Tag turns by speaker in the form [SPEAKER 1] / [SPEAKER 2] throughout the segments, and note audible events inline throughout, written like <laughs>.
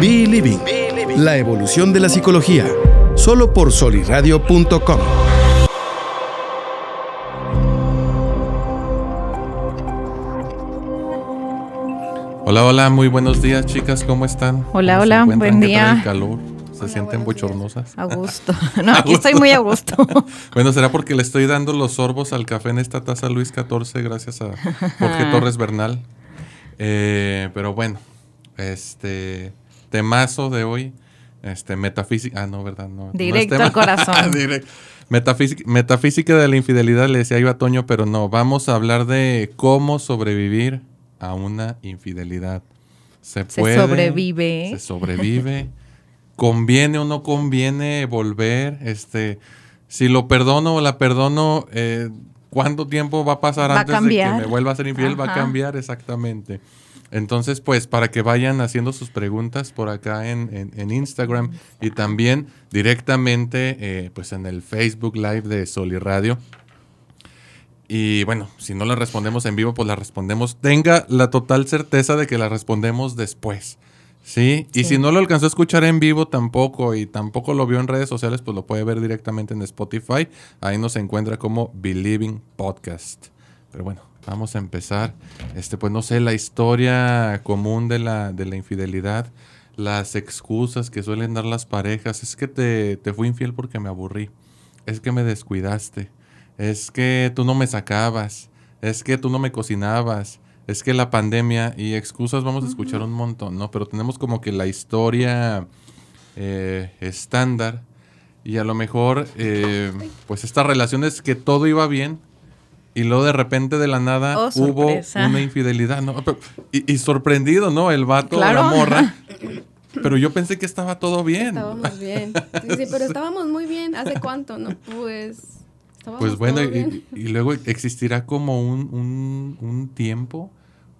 [SPEAKER 1] Be Living, la evolución de la psicología, solo por soliradio.com.
[SPEAKER 2] Hola, hola, muy buenos días, chicas, ¿cómo están?
[SPEAKER 3] Hola,
[SPEAKER 2] ¿Cómo se
[SPEAKER 3] hola, buen
[SPEAKER 2] ¿Qué tal
[SPEAKER 3] día.
[SPEAKER 2] el calor? ¿Se sienten bochornosas?
[SPEAKER 3] A gusto. <laughs> No, aquí estoy muy a gusto. <laughs>
[SPEAKER 2] Bueno, será porque le estoy dando los sorbos al café en esta taza Luis XIV, gracias a Jorge <laughs> Torres Bernal. Eh, pero bueno, este temazo de hoy, este metafísica, ah, no, ¿verdad? No, no
[SPEAKER 3] Directo
[SPEAKER 2] tema.
[SPEAKER 3] al corazón. <laughs>
[SPEAKER 2] Direct- Metafísica, metafísica de la infidelidad, le decía yo a Toño, pero no, vamos a hablar de cómo sobrevivir a una infidelidad. Se
[SPEAKER 3] Se
[SPEAKER 2] puede.
[SPEAKER 3] sobrevive.
[SPEAKER 2] Se sobrevive. ¿Conviene o no conviene volver? Este, si lo perdono o la perdono, eh, ¿cuánto tiempo va a pasar
[SPEAKER 3] Va a
[SPEAKER 2] antes de que me vuelva a ser infiel? Va a cambiar exactamente. Entonces, pues, para que vayan haciendo sus preguntas por acá en, en- en Instagram y también directamente, eh, pues, en el Facebook Live de Soli Radio. Y bueno, si no la respondemos en vivo, pues la respondemos. Tenga la total certeza de que la respondemos después. ¿Sí? Y si no lo alcanzó a escuchar en vivo tampoco y tampoco lo vio en redes sociales, pues lo puede ver directamente en Spotify. Ahí nos encuentra como Believing Podcast. Pero bueno, vamos a empezar. Este, pues no sé, la historia común de la, de la infidelidad, las excusas que suelen dar las parejas. Es que te, te fui infiel porque me aburrí. Es que me descuidaste. Es que tú no me sacabas. Es que tú no me cocinabas. Es que la pandemia y excusas vamos a escuchar un montón, ¿no? Pero tenemos como que la historia eh, estándar y a lo mejor pues pues estas relaciones que todo iba bien y luego de repente de la nada
[SPEAKER 3] Oh,
[SPEAKER 2] hubo una infidelidad, ¿no? Y, y sorprendido, ¿no? El vato,
[SPEAKER 3] Claro.
[SPEAKER 2] la morra. <laughs> Pero yo pensé que estaba todo bien.
[SPEAKER 4] Estábamos bien. Sí, sí, pero estábamos muy bien. ¿Hace cuánto? No, pues.
[SPEAKER 2] Pues bueno, y, luego existirá como un, un- un tiempo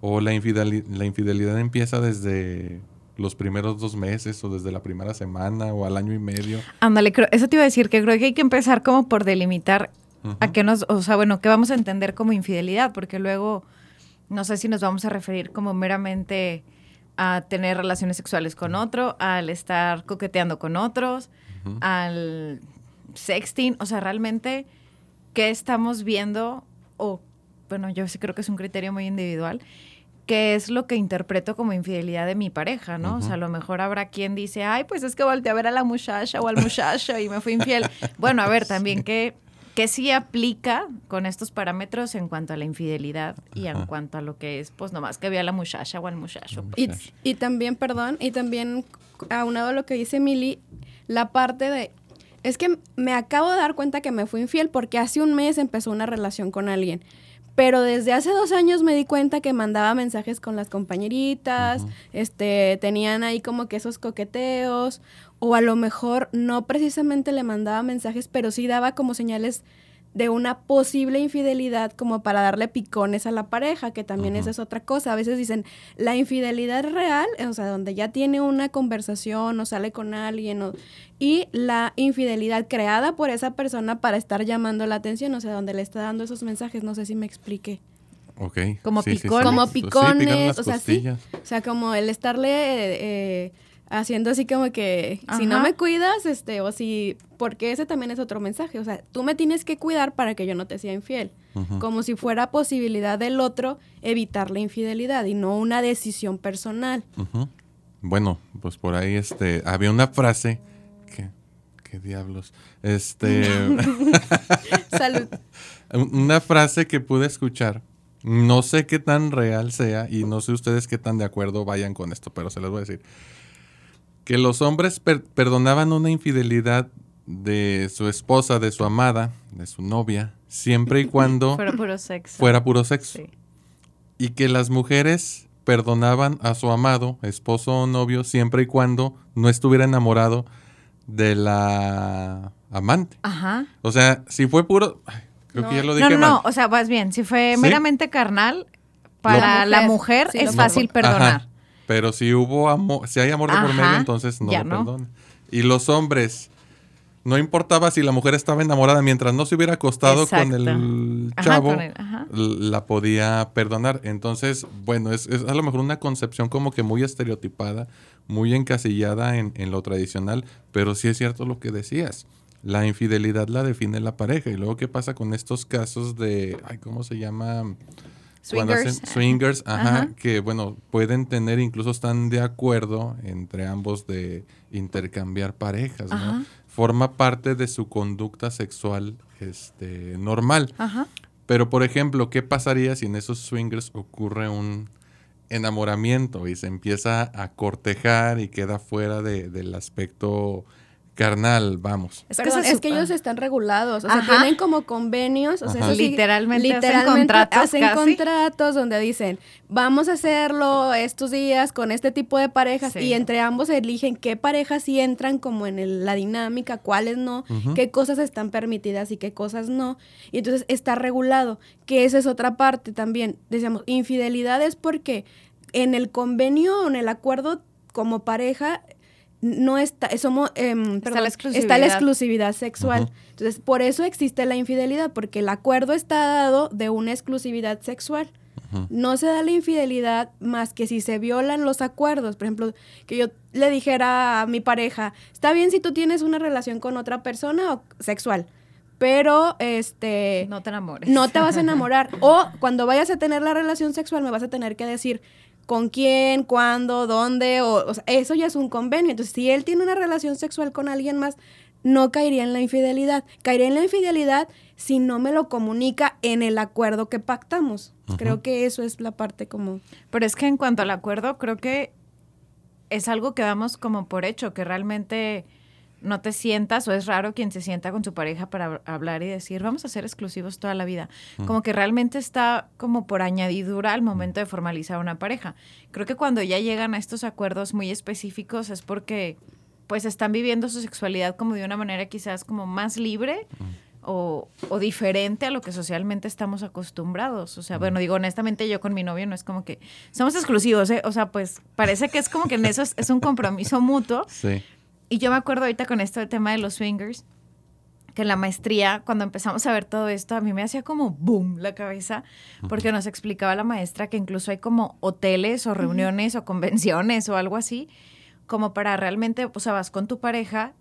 [SPEAKER 2] o la, infideli- la infidelidad empieza desde los primeros dos meses o desde la primera semana o al año y medio.
[SPEAKER 3] Ándale, eso te iba a decir, que creo que hay que empezar como por delimitar A qué nos, o sea, bueno, qué vamos a entender como infidelidad, porque luego no sé si nos vamos a referir como meramente a tener relaciones sexuales con otro, al estar coqueteando con otros, al sexting, o sea, realmente qué estamos viendo o bueno, yo sí creo que es un criterio muy individual, qué es lo que interpreto como infidelidad de mi pareja, ¿no? O sea, a lo mejor habrá quien dice, ay, pues es que volteé a ver a la muchacha o al muchacho y me fui infiel. Bueno, a ver, también que que sí aplica con estos parámetros en cuanto a la infidelidad y en
[SPEAKER 2] Ajá.
[SPEAKER 3] cuanto a lo que es, pues nomás que vea a la muchacha o al muchacho. pues.
[SPEAKER 4] Y, también, perdón, y también aunado a lo que dice Mili, la parte de. Es que me acabo de dar cuenta que me fui infiel porque hace un mes empezó una relación con alguien. Pero desde hace dos años me di cuenta que mandaba mensajes con las compañeritas, este, tenían ahí como que esos coqueteos, o a lo mejor no precisamente le mandaba mensajes, pero sí daba como señales de una posible infidelidad como para darle picones a la pareja, que también esa es otra cosa. A veces dicen, la infidelidad real, o sea, donde ya tiene una conversación o sale con alguien, o- y la infidelidad creada por esa persona para estar llamando la atención, o sea, donde le está dando esos mensajes, no sé si me expliqué.
[SPEAKER 2] Ok.
[SPEAKER 3] Como picones.
[SPEAKER 4] Como picones, o sea, sí. O sea, como el estarle eh, haciendo así como que si no me cuidas, este, o si, porque ese también es otro mensaje, o sea, tú me tienes que cuidar para que yo no te sea infiel, como si fuera posibilidad del otro evitar la infidelidad y no una decisión personal.
[SPEAKER 2] Bueno, pues por ahí este había una frase que qué diablos. Este <laughs>
[SPEAKER 4] Salud.
[SPEAKER 2] una frase que pude escuchar. No sé qué tan real sea y no sé ustedes qué tan de acuerdo vayan con esto, pero se los voy a decir. Que los hombres per- perdonaban una infidelidad de su esposa, de su amada, de su novia, siempre y <laughs> cuando
[SPEAKER 3] Fuera puro sexo.
[SPEAKER 2] fuera puro sexo.
[SPEAKER 3] Sí.
[SPEAKER 2] Y que las mujeres perdonaban a su amado, esposo o novio, siempre y cuando no estuviera enamorado de la amante.
[SPEAKER 3] Ajá.
[SPEAKER 2] O sea, si fue puro... creo
[SPEAKER 4] No,
[SPEAKER 2] que ya lo
[SPEAKER 3] No,
[SPEAKER 2] dije
[SPEAKER 3] no,
[SPEAKER 2] mal.
[SPEAKER 3] no, o sea, vas bien. Si fue
[SPEAKER 2] ¿Sí?
[SPEAKER 3] meramente carnal, para
[SPEAKER 4] Lo-
[SPEAKER 3] la
[SPEAKER 4] mujer,
[SPEAKER 3] mujer
[SPEAKER 4] sí,
[SPEAKER 3] es fácil
[SPEAKER 2] Ajá. Pero si hubo amor, si hay amor de por medio, entonces no lo
[SPEAKER 3] no.
[SPEAKER 2] perdona. Y los hombres, no importaba si la mujer estaba enamorada, mientras no se hubiera acostado con el
[SPEAKER 3] Ajá,
[SPEAKER 2] chavo,
[SPEAKER 3] con ajá.
[SPEAKER 2] la podía perdonar. Entonces, bueno, es, es a lo mejor una concepción como que muy estereotipada, muy encasillada en, en lo tradicional, pero sí es cierto lo que decías. La infidelidad la define la pareja. Y luego, ¿qué pasa con estos casos de, ay, ¿cómo se llama? Cuando
[SPEAKER 3] Swingers.
[SPEAKER 2] hacen swingers, ajá,
[SPEAKER 3] Ajá.
[SPEAKER 2] que bueno, pueden tener, incluso están de acuerdo entre ambos de intercambiar parejas, ¿no? Forma parte de su conducta sexual este, normal.
[SPEAKER 3] Ajá.
[SPEAKER 2] Pero, por ejemplo, ¿qué pasaría si en esos swingers ocurre un enamoramiento y se empieza a cortejar y queda fuera de- del aspecto carnal, vamos?
[SPEAKER 3] Es
[SPEAKER 4] Perdón,
[SPEAKER 3] se
[SPEAKER 4] es que ellos están regulados, o sea,
[SPEAKER 3] Ajá.
[SPEAKER 4] tienen como convenios, o sea, sí,
[SPEAKER 3] Literalmente hacen contratos
[SPEAKER 4] hacen
[SPEAKER 3] casi.
[SPEAKER 4] contratos donde dicen, vamos a hacerlo estos días con este tipo de parejas
[SPEAKER 3] Sí.
[SPEAKER 4] y entre ambos eligen qué parejas sí entran como en el- la dinámica, cuáles no, qué cosas están permitidas y qué cosas no. Y entonces está regulado, que esa es otra parte también. Decíamos, infidelidad es porque en el convenio o en el acuerdo como pareja no está, somos, em, perdón,
[SPEAKER 3] la
[SPEAKER 4] está la
[SPEAKER 3] exclusividad.
[SPEAKER 4] sexual. Entonces, por eso existe la infidelidad, porque el acuerdo está dado de una exclusividad sexual. No se da la infidelidad más que si se violan los acuerdos. Por ejemplo, que yo le dijera a mi pareja, está bien si tú tienes una relación con otra persona o sexual, pero este
[SPEAKER 3] No te enamores.
[SPEAKER 4] no te vas a <laughs> enamorar. O cuando vayas a tener la relación sexual me vas a tener que decir con quién, cuándo, dónde, o, o sea, eso ya es un convenio. Entonces, si él tiene una relación sexual con alguien más, no caería en la infidelidad. Caería en la infidelidad si no me lo comunica en el acuerdo que pactamos. Creo que eso es la parte como...
[SPEAKER 3] Pero es que en cuanto al acuerdo, creo que es algo que damos como por hecho, que realmente no te sientas o es raro quien se sienta con su pareja para hab- hablar y decir, vamos a ser exclusivos toda la vida. Como que realmente está como por añadidura al momento de formalizar una pareja. Creo que cuando ya llegan a estos acuerdos muy específicos es porque pues están viviendo su sexualidad como de una manera quizás como más libre o, o diferente a lo que socialmente estamos acostumbrados. O sea, bueno, digo, honestamente yo con mi novio no es como que somos exclusivos, ¿eh? O sea, pues parece que es como que en eso es, es un compromiso mutuo.
[SPEAKER 2] Sí.
[SPEAKER 3] Y yo me acuerdo ahorita con esto del tema de los swingers, que en la maestría, cuando empezamos a ver todo esto, a mí me hacía como boom la cabeza, porque nos explicaba la maestra que incluso hay como hoteles o reuniones o convenciones o algo así, como para realmente, o sea, vas con tu pareja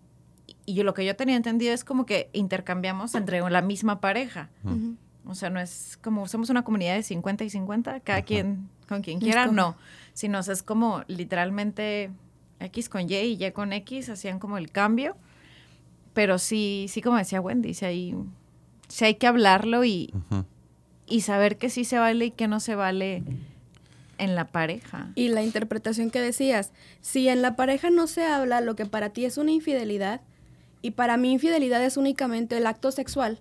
[SPEAKER 3] y yo lo que yo tenía entendido es como que intercambiamos entre la misma pareja.
[SPEAKER 4] Ujú.
[SPEAKER 3] O sea, no es como somos una comunidad de 50 y 50, cada quien con quien quiera, no. Sino es como literalmente X con Y y Y con X, hacían como el cambio. Pero sí, sí como decía Wendy, sí hay, sí hay que hablarlo y, y saber que sí se vale y que no se vale en la pareja.
[SPEAKER 4] Y la interpretación que decías, si en la pareja no se habla lo que para ti es una infidelidad y para mí infidelidad es únicamente el acto sexual,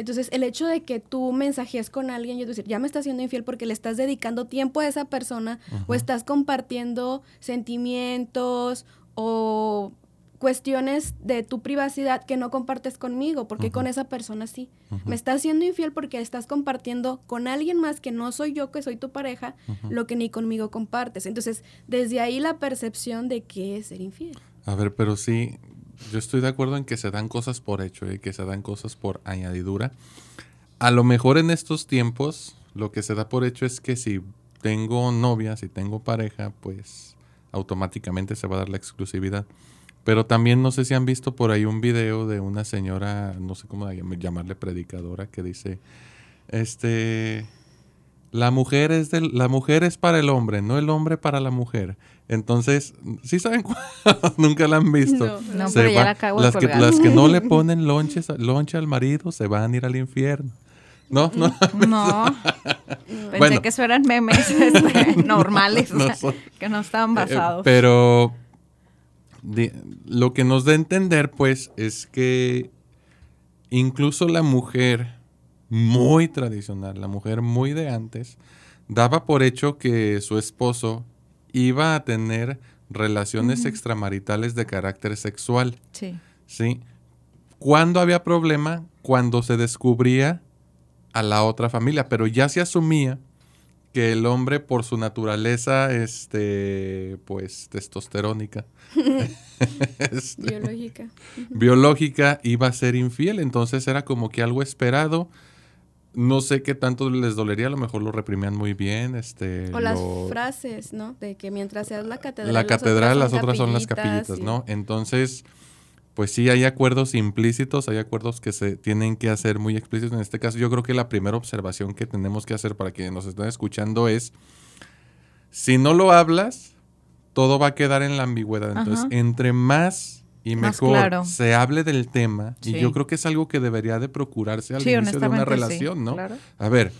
[SPEAKER 4] entonces el hecho de que tú mensajes con alguien y decir, ya me estás siendo infiel porque le estás dedicando tiempo a esa persona o estás compartiendo sentimientos o cuestiones de tu privacidad que no compartes conmigo, porque con esa persona sí. Me estás siendo infiel porque estás compartiendo con alguien más que no soy yo, que soy tu pareja, lo que ni conmigo compartes. Entonces, desde ahí la percepción de qué es ser infiel.
[SPEAKER 2] A ver, pero sí, yo estoy de acuerdo en que se dan cosas por hecho y que se dan cosas por añadidura. A lo mejor en estos tiempos lo que se da por hecho es que si tengo novia, si tengo pareja, pues automáticamente se va a dar la exclusividad. Pero también no sé si han visto por ahí un video de una señora, no sé cómo llam- llamarle predicadora, que dice, este, la mujer es del, la mujer es para el hombre, no el hombre para la mujer. Entonces, ¿sí saben cuál? <laughs> Nunca la han visto.
[SPEAKER 4] No.
[SPEAKER 3] No,
[SPEAKER 2] Se
[SPEAKER 3] pero ya la acabo de
[SPEAKER 2] las, que,
[SPEAKER 3] colgar.
[SPEAKER 2] las que no le <laughs> ponen lonches, lonche al marido se van a ir al infierno. No, no.
[SPEAKER 3] No. <laughs> Pensé
[SPEAKER 2] Bueno.
[SPEAKER 3] que eso eran memes este, normales,
[SPEAKER 2] No son.
[SPEAKER 3] que no estaban
[SPEAKER 2] Eh,
[SPEAKER 3] basados.
[SPEAKER 2] pero lo que nos da a entender, pues, es que incluso la mujer muy tradicional, la mujer muy de antes, daba por hecho que su esposo iba a tener relaciones extramaritales de carácter sexual.
[SPEAKER 3] sí.
[SPEAKER 2] ¿sí? ¿Cuándo había problema? Cuando se descubría a la otra familia, pero ya se asumía que el hombre por su naturaleza, este, pues, testosterónica, <laughs> <laughs> este,
[SPEAKER 4] Biológica.
[SPEAKER 2] biológica, iba a ser infiel. Entonces era como que algo esperado. No sé qué tanto les dolería, a lo mejor lo reprimían muy bien. Este,
[SPEAKER 4] O las
[SPEAKER 2] lo-
[SPEAKER 4] frases, ¿no? De que mientras seas la catedral.
[SPEAKER 2] la catedral, las otras son las
[SPEAKER 4] capillitas
[SPEAKER 2] capillitas,
[SPEAKER 4] y-
[SPEAKER 2] ¿no? Entonces, pues sí, hay acuerdos implícitos, hay acuerdos que se tienen que hacer muy explícitos. En este caso, yo creo que la primera observación que tenemos que hacer para que nos estén escuchando es, si no lo hablas, todo va a quedar en la ambigüedad. Entonces,
[SPEAKER 3] Ajá.
[SPEAKER 2] entre más y
[SPEAKER 3] Más
[SPEAKER 2] mejor
[SPEAKER 3] claro.
[SPEAKER 2] se hable del tema, y yo creo que es algo que debería de procurarse al
[SPEAKER 3] Sí,
[SPEAKER 2] inicio de una
[SPEAKER 3] sí,
[SPEAKER 2] relación, ¿no?
[SPEAKER 3] claro.
[SPEAKER 2] A ver,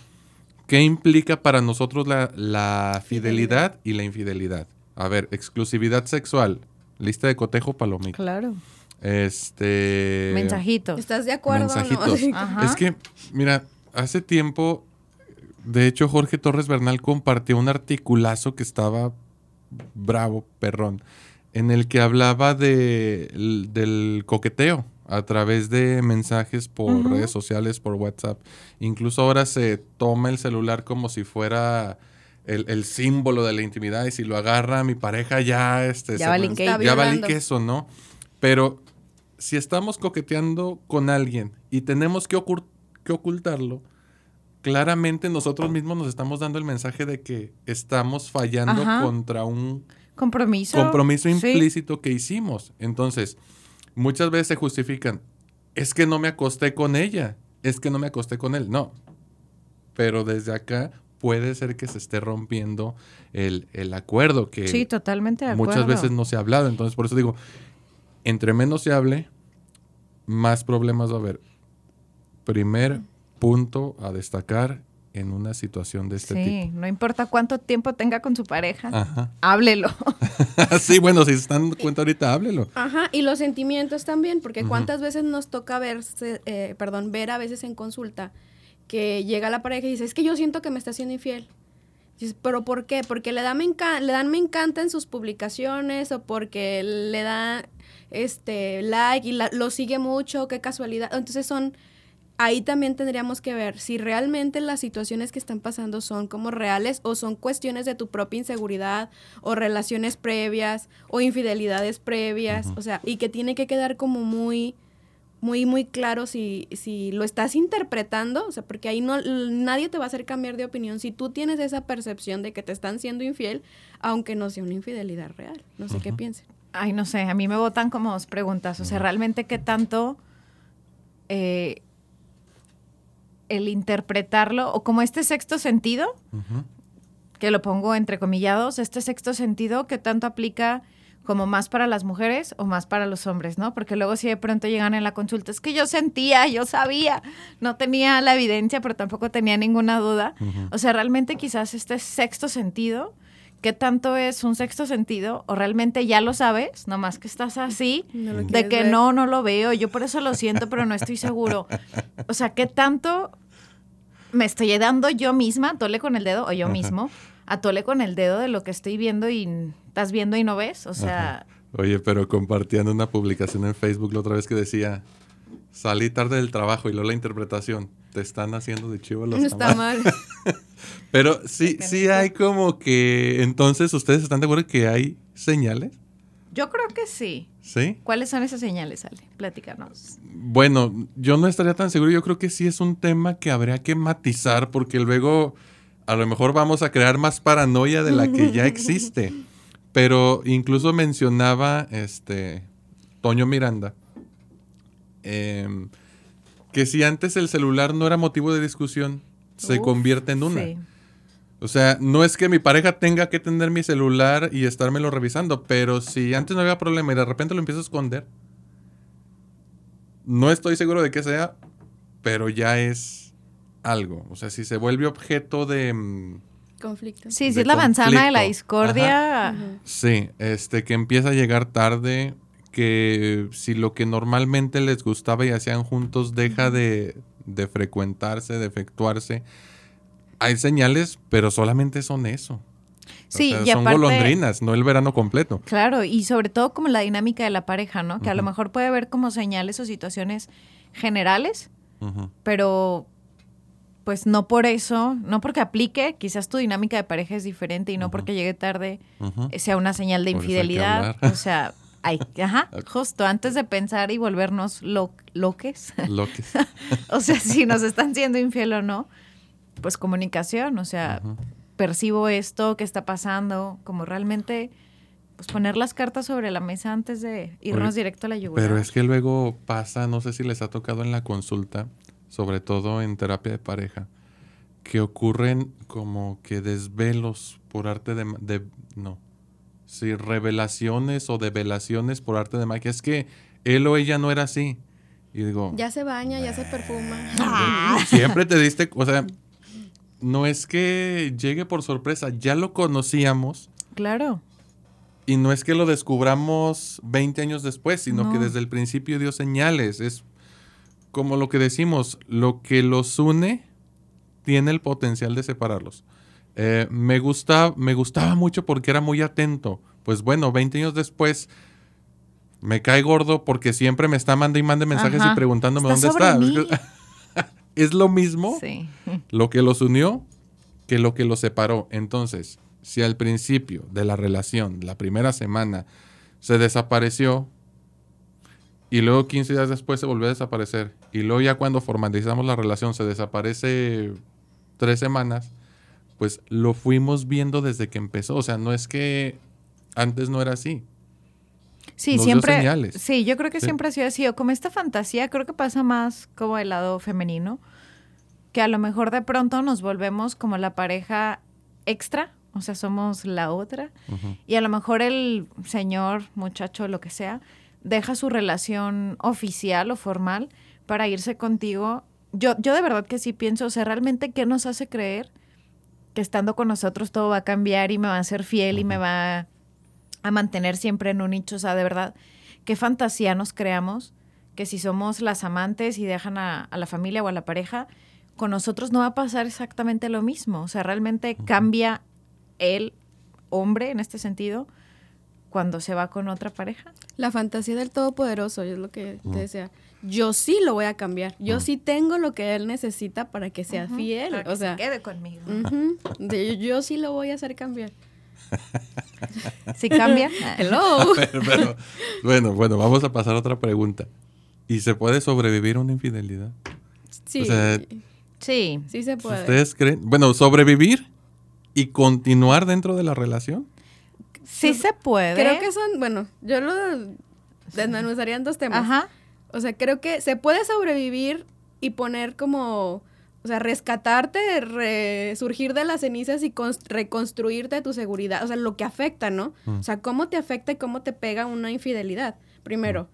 [SPEAKER 2] ¿qué implica para nosotros la, la fidelidad y la infidelidad? A ver, exclusividad sexual, lista de cotejo palomita.
[SPEAKER 3] Claro.
[SPEAKER 2] Este.
[SPEAKER 3] Mensajitos.
[SPEAKER 4] ¿Estás de acuerdo? o no?
[SPEAKER 2] Mensajitos. <laughs>
[SPEAKER 3] Ajá.
[SPEAKER 2] Es que, mira, hace tiempo, de hecho, Jorge Torres Bernal compartió un articulazo que estaba bravo, perrón, en el que hablaba de, del coqueteo a través de mensajes por redes sociales, por WhatsApp. Incluso ahora se toma el celular como si fuera el, el símbolo de la intimidad y si lo agarra mi pareja ya, este,
[SPEAKER 3] Ya valí que-
[SPEAKER 2] queso, ¿no? Pero si estamos coqueteando con alguien y tenemos que, que ocultarlo, claramente nosotros mismos nos estamos dando el mensaje de que estamos fallando
[SPEAKER 3] Ajá.
[SPEAKER 2] contra un
[SPEAKER 3] Compromiso.
[SPEAKER 2] compromiso
[SPEAKER 3] Sí.
[SPEAKER 2] implícito que hicimos. Entonces, muchas veces se justifican, es que no me acosté con ella, es que no me acosté con él. No, pero desde acá puede ser que se esté rompiendo el, el acuerdo que
[SPEAKER 3] Sí, totalmente de
[SPEAKER 2] muchas veces no se ha hablado. Entonces, por eso digo, entre menos se hable, más problemas va a haber. Primer punto a destacar en una situación de este
[SPEAKER 3] Sí, no importa cuánto tiempo tenga con su pareja,
[SPEAKER 2] tipo. Ajá.
[SPEAKER 3] háblelo. <laughs>
[SPEAKER 2] sí, bueno, si se están dando cuenta ahorita, háblelo.
[SPEAKER 4] Ajá, y los sentimientos también, porque cuántas veces nos toca verse, eh, perdón, ver a veces en consulta que llega la pareja y dice, es que yo siento que me está siendo infiel. Dices, ¿pero por qué? Porque le, da me le dan me encanta en sus publicaciones o porque le da este like y la- lo sigue mucho, qué casualidad. Entonces son, ahí también tendríamos que ver si realmente las situaciones que están pasando son como reales o son cuestiones de tu propia inseguridad o relaciones previas o infidelidades previas, o sea, y que tiene que quedar como muy muy muy claro si, si lo estás interpretando, o sea, porque ahí no nadie te va a hacer cambiar de opinión si tú tienes esa percepción de que te están siendo infiel, aunque no sea una infidelidad real. No sé qué piensen.
[SPEAKER 3] Ay, no sé, a mí me botan como dos preguntas. O sea, realmente qué tanto eh, el interpretarlo, o como este sexto sentido, que lo pongo entre comillados, este sexto sentido, ¿qué tanto aplica como más para las mujeres o más para los hombres, ¿no? Porque luego si de pronto llegan en la consulta, es que yo sentía, yo sabía, no tenía la evidencia, pero tampoco tenía ninguna duda. O sea, realmente quizás este sexto sentido, ¿qué tanto es un sexto sentido? O realmente ya lo sabes, nomás que estás así,
[SPEAKER 4] No
[SPEAKER 3] de que
[SPEAKER 4] ver.
[SPEAKER 3] no, no lo veo, yo por eso lo siento, pero no estoy seguro. O sea, ¿qué tanto me estoy dando yo misma, tole con el dedo, o yo
[SPEAKER 2] Ajá.
[SPEAKER 3] mismo, a tole con el dedo de lo que estoy viendo y estás viendo y no ves? O sea,
[SPEAKER 2] Oye, pero compartían una publicación en Facebook la otra vez que decía, salí tarde del trabajo y luego la interpretación, te están haciendo de chivo los
[SPEAKER 4] Está
[SPEAKER 2] tamales".
[SPEAKER 4] mal. <laughs>
[SPEAKER 2] Pero sí, sí hay como que, entonces, ¿ustedes están de acuerdo que hay señales?
[SPEAKER 3] Yo creo que sí.
[SPEAKER 2] ¿Sí?
[SPEAKER 3] ¿Cuáles son esas señales, Ale? Platícanos.
[SPEAKER 2] Bueno, yo no estaría tan seguro. Yo creo que sí es un tema que habría que matizar porque luego a lo mejor vamos a crear más paranoia de la que ya existe. <laughs> Pero incluso mencionaba este Toño Miranda em, que si antes el celular no era motivo de discusión, se
[SPEAKER 3] Uf,
[SPEAKER 2] convierte en una.
[SPEAKER 3] Sí.
[SPEAKER 2] O sea, no es que mi pareja tenga que tener mi celular y estármelo revisando, pero si antes no había problema y de repente lo empiezo a esconder, no estoy seguro de qué sea, pero ya es algo. O sea, si se vuelve objeto de... mm,
[SPEAKER 4] Conflicto.
[SPEAKER 3] Sí, sí,
[SPEAKER 2] de
[SPEAKER 3] es la manzana de la discordia.
[SPEAKER 2] Sí, este, que empieza a llegar tarde, que si lo que normalmente les gustaba y hacían juntos deja de, de frecuentarse, de efectuarse, hay señales, pero solamente son eso. O
[SPEAKER 3] Sí,
[SPEAKER 2] sea,
[SPEAKER 3] y
[SPEAKER 2] son
[SPEAKER 3] aparte-
[SPEAKER 2] golondrinas, no el verano completo.
[SPEAKER 3] Claro, y sobre todo como la dinámica de la pareja, ¿no? Que a lo mejor puede haber como señales o situaciones generales, pero pues no por eso, no porque aplique, quizás tu dinámica de pareja es diferente y no porque llegue tarde sea una señal de
[SPEAKER 2] Por
[SPEAKER 3] infidelidad. O sea, hay, ajá, <laughs> justo antes de pensar y volvernos lo, loques.
[SPEAKER 2] Lo que <laughs>
[SPEAKER 3] o sea, si nos están siendo infiel o no, pues comunicación, o sea, percibo esto, qué está pasando, como realmente pues poner las cartas sobre la mesa antes de irnos
[SPEAKER 2] Oye,
[SPEAKER 3] directo a la yugular.
[SPEAKER 2] Pero es que luego pasa, no sé si les ha tocado en la consulta, sobre todo en terapia de pareja, que ocurren como que desvelos por arte de, ma- de no, sí, revelaciones o develaciones por arte de magia. Es que él o ella no era así. Y digo,
[SPEAKER 4] Ya se baña, ya se perfuma.
[SPEAKER 2] siempre te diste, o sea, no es que llegue por sorpresa, ya lo conocíamos
[SPEAKER 3] Claro.
[SPEAKER 2] y no es que lo descubramos 20 años después, sino que desde el principio dio señales. Es como lo que decimos, lo que los une tiene el potencial de separarlos. Eh, me, gusta, me gustaba mucho porque era muy atento. Pues bueno, 20 años después me cae gordo porque siempre me está mandando y mande mensajes
[SPEAKER 3] Ajá.
[SPEAKER 2] y preguntándome
[SPEAKER 3] Está
[SPEAKER 2] dónde está. <laughs> es lo mismo
[SPEAKER 3] Sí. <laughs>
[SPEAKER 2] lo que los unió que lo que los separó. Entonces, si al principio de la relación, la primera semana, se desapareció y luego 15 días después se volvió a desaparecer y luego ya cuando formalizamos la relación se desaparece tres semanas, pues lo fuimos viendo desde que empezó. O sea, no es que antes no era así.
[SPEAKER 3] Sí,
[SPEAKER 2] Nos dio
[SPEAKER 3] siempre.
[SPEAKER 2] señales.
[SPEAKER 3] Sí, yo creo que
[SPEAKER 2] Sí.
[SPEAKER 3] siempre ha sido así. O como esta fantasía, creo que pasa más como el lado femenino, que a lo mejor de pronto nos volvemos como la pareja extra, o sea, somos la otra, y a lo mejor el señor, muchacho, lo que sea, deja su relación oficial o formal para irse contigo. Yo, yo de verdad que sí pienso, o sea, realmente, ¿qué nos hace creer que estando con nosotros todo va a cambiar y me va a ser fiel y me va a mantener siempre en un nicho? O sea, de verdad, ¿qué fantasía nos creamos? Que si somos las amantes y dejan a, a la familia o a la pareja, con nosotros no va a pasar exactamente lo mismo. O sea, realmente cambia el hombre en este sentido cuando se va con otra pareja.
[SPEAKER 4] La fantasía del todopoderoso, es lo que
[SPEAKER 2] Mm.
[SPEAKER 4] te decía. Yo sí lo voy a cambiar. Yo sí tengo lo que él necesita para que sea fiel.
[SPEAKER 3] para que
[SPEAKER 4] O
[SPEAKER 3] se
[SPEAKER 4] sea,
[SPEAKER 3] quede conmigo.
[SPEAKER 4] yo sí lo voy a hacer cambiar. <laughs>
[SPEAKER 3] Si cambia. <laughs>
[SPEAKER 4] Hello. <laughs>
[SPEAKER 2] Pero, bueno, bueno, vamos a pasar a otra pregunta. ¿Y se puede sobrevivir a una infidelidad?
[SPEAKER 4] Sí,
[SPEAKER 2] O sea,
[SPEAKER 3] Sí.
[SPEAKER 4] sí se puede.
[SPEAKER 2] ¿Ustedes creen? Bueno, sobrevivir y continuar dentro de la relación.
[SPEAKER 3] Sí se puede.
[SPEAKER 4] Creo que son, bueno, yo lo desmenuzaría en dos temas.
[SPEAKER 3] Ajá.
[SPEAKER 4] O sea, creo que se puede sobrevivir y poner como, o sea, rescatarte, resurgir de las cenizas y cons- reconstruirte tu seguridad. O sea, lo que afecta, ¿no?
[SPEAKER 2] Mm.
[SPEAKER 4] O sea, cómo te afecta y cómo te pega una infidelidad. Primero,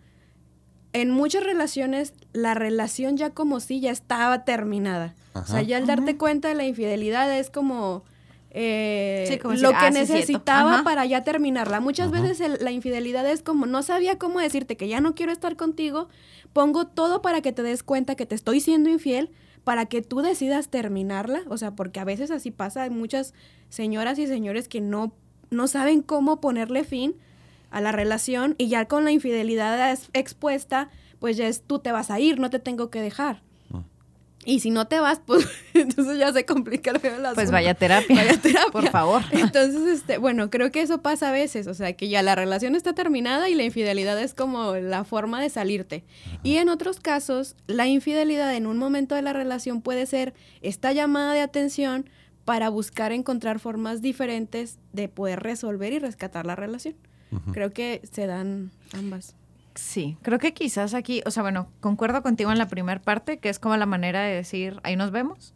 [SPEAKER 4] en muchas relaciones, la relación ya como si ya estaba terminada. O sea, ya al darte cuenta de la infidelidad es como... eh,
[SPEAKER 3] Sí, como
[SPEAKER 4] lo
[SPEAKER 3] decir,
[SPEAKER 4] que
[SPEAKER 3] "Ah, sí, cierto".
[SPEAKER 4] necesitaba para ya terminarla. Muchas
[SPEAKER 2] Ajá.
[SPEAKER 4] veces el- la infidelidad es como no sabía cómo decirte que ya no quiero estar contigo, pongo todo para que te des cuenta que te estoy siendo infiel, para que tú decidas terminarla, o sea, porque a veces así pasa, hay muchas señoras y señores que no, no saben cómo ponerle fin a la relación y ya con la infidelidad es- expuesta, pues ya es tú te vas a ir, no te tengo que dejar. Y si no te vas, <laughs> pues entonces ya se complica el feo el
[SPEAKER 3] Pues
[SPEAKER 4] asunto.
[SPEAKER 3] vaya a terapia.
[SPEAKER 4] Vaya a terapia.
[SPEAKER 3] Por favor. <laughs>
[SPEAKER 4] Entonces, este, bueno, creo que eso pasa a veces, o sea, que ya la relación está terminada y la infidelidad es como la forma de salirte. Y en otros casos, la infidelidad en un momento de la relación puede ser esta llamada de atención para buscar encontrar formas diferentes de poder resolver y rescatar la relación. Creo que se dan ambas.
[SPEAKER 3] Sí, creo que quizás aquí, o sea, bueno, concuerdo contigo en la primera parte, que es como la manera de decir, ahí nos vemos.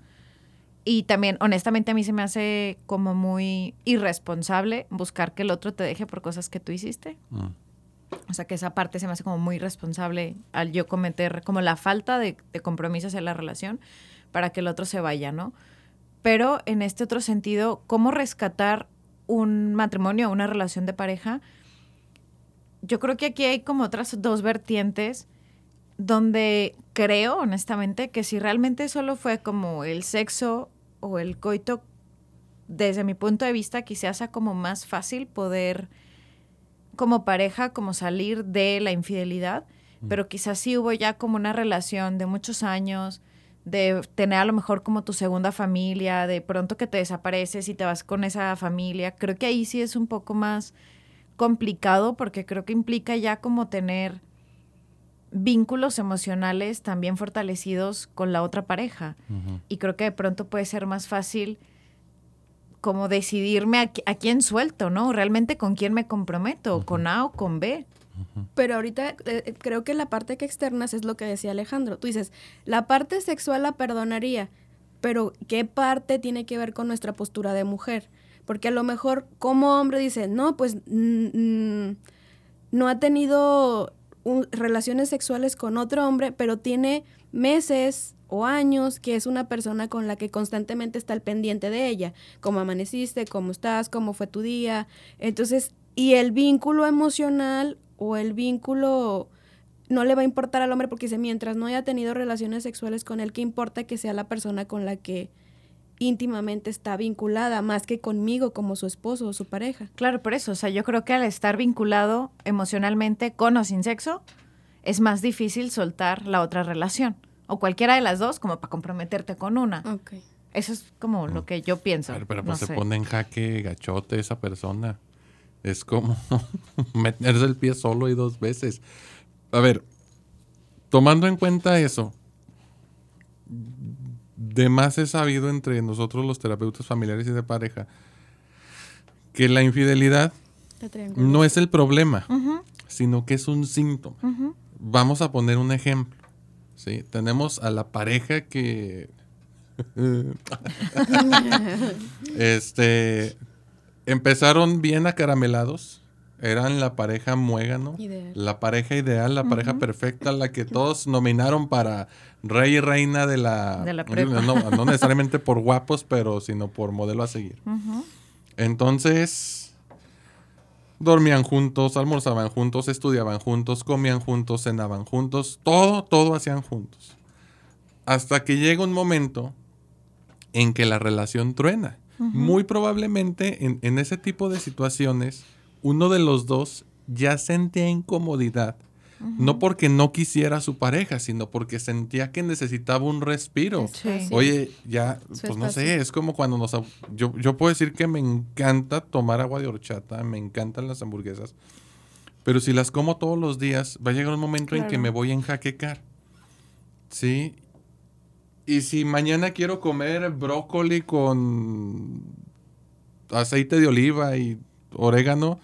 [SPEAKER 3] Y también, honestamente, a mí se me hace como muy irresponsable buscar que el otro te deje por cosas que tú hiciste.
[SPEAKER 2] Mm.
[SPEAKER 3] O sea, que esa parte se me hace como muy irresponsable al yo cometer como la falta de, de compromisos en la relación para que el otro se vaya, ¿no? Pero en este otro sentido, ¿cómo rescatar un matrimonio o una relación de pareja? Yo creo que aquí hay como otras dos vertientes donde creo, honestamente, que si realmente solo fue como el sexo o el coito, desde mi punto de vista, quizás sea como más fácil poder como pareja, como salir de la infidelidad, pero quizás sí hubo ya como una relación de muchos años, de tener a lo mejor como tu segunda familia, de pronto que te desapareces y te vas con esa familia. Creo que ahí sí es un poco más complicado porque creo que implica ya como tener vínculos emocionales también fortalecidos con la otra pareja. Y creo que de pronto puede ser más fácil como decidirme a, a quién suelto, ¿no? Realmente con quién me comprometo, con A o con B.
[SPEAKER 4] Pero ahorita eh, eh, creo que la parte que externas es lo que decía Alejandro. Tú dices, la parte sexual la perdonaría, pero ¿qué parte tiene que ver con nuestra postura de mujer? Porque a lo mejor como hombre dice, no, pues no ha tenido relaciones sexuales con otro hombre, pero tiene meses o años que es una persona con la que constantemente está al pendiente de ella. ¿Cómo amaneciste? ¿Cómo estás? ¿Cómo fue tu día? Entonces, y el vínculo emocional o el vínculo no le va a importar al hombre porque dice, mientras no haya tenido relaciones sexuales con él, ¿qué importa que sea la persona con la que íntimamente está vinculada, más que conmigo como su esposo o su pareja?
[SPEAKER 3] Claro, por eso, o sea, yo creo que al estar vinculado emocionalmente con o sin sexo, es más difícil soltar la otra relación, o cualquiera de las dos, como para comprometerte con una. Eso es como lo que yo pienso.
[SPEAKER 2] Pero, pues se pone en jaque gachote esa persona. Es como <laughs> meterse el pie solo y dos veces. A ver, tomando en cuenta eso, de más he sabido entre nosotros los terapeutas familiares y de pareja que la infidelidad no es el problema, sino que es un síntoma. Vamos a poner un ejemplo. ¿sí? Tenemos a la pareja que... <laughs> <laughs> este empezaron bien acaramelados. Eran la pareja muégano, la pareja ideal, la pareja perfecta, la que todos nominaron para rey y reina de la... No, necesariamente <laughs> por guapos, pero sino por modelo a seguir. Entonces, dormían juntos, almorzaban juntos, estudiaban juntos, comían juntos, cenaban juntos, todo, todo hacían juntos. Hasta que llega un momento en que la relación truena. Muy probablemente en, ese tipo de situaciones, uno de los dos ya sentía incomodidad. No porque no quisiera a su pareja, sino porque sentía que necesitaba un respiro. Oye, ya, pues no sé, es como cuando nos... Yo, yo puedo decir que me encanta tomar agua de horchata, me encantan las hamburguesas, pero si las como todos los días, va a llegar un momento en que me voy a enjaquecar. ¿Sí? Y si mañana quiero comer brócoli con aceite de oliva y orégano,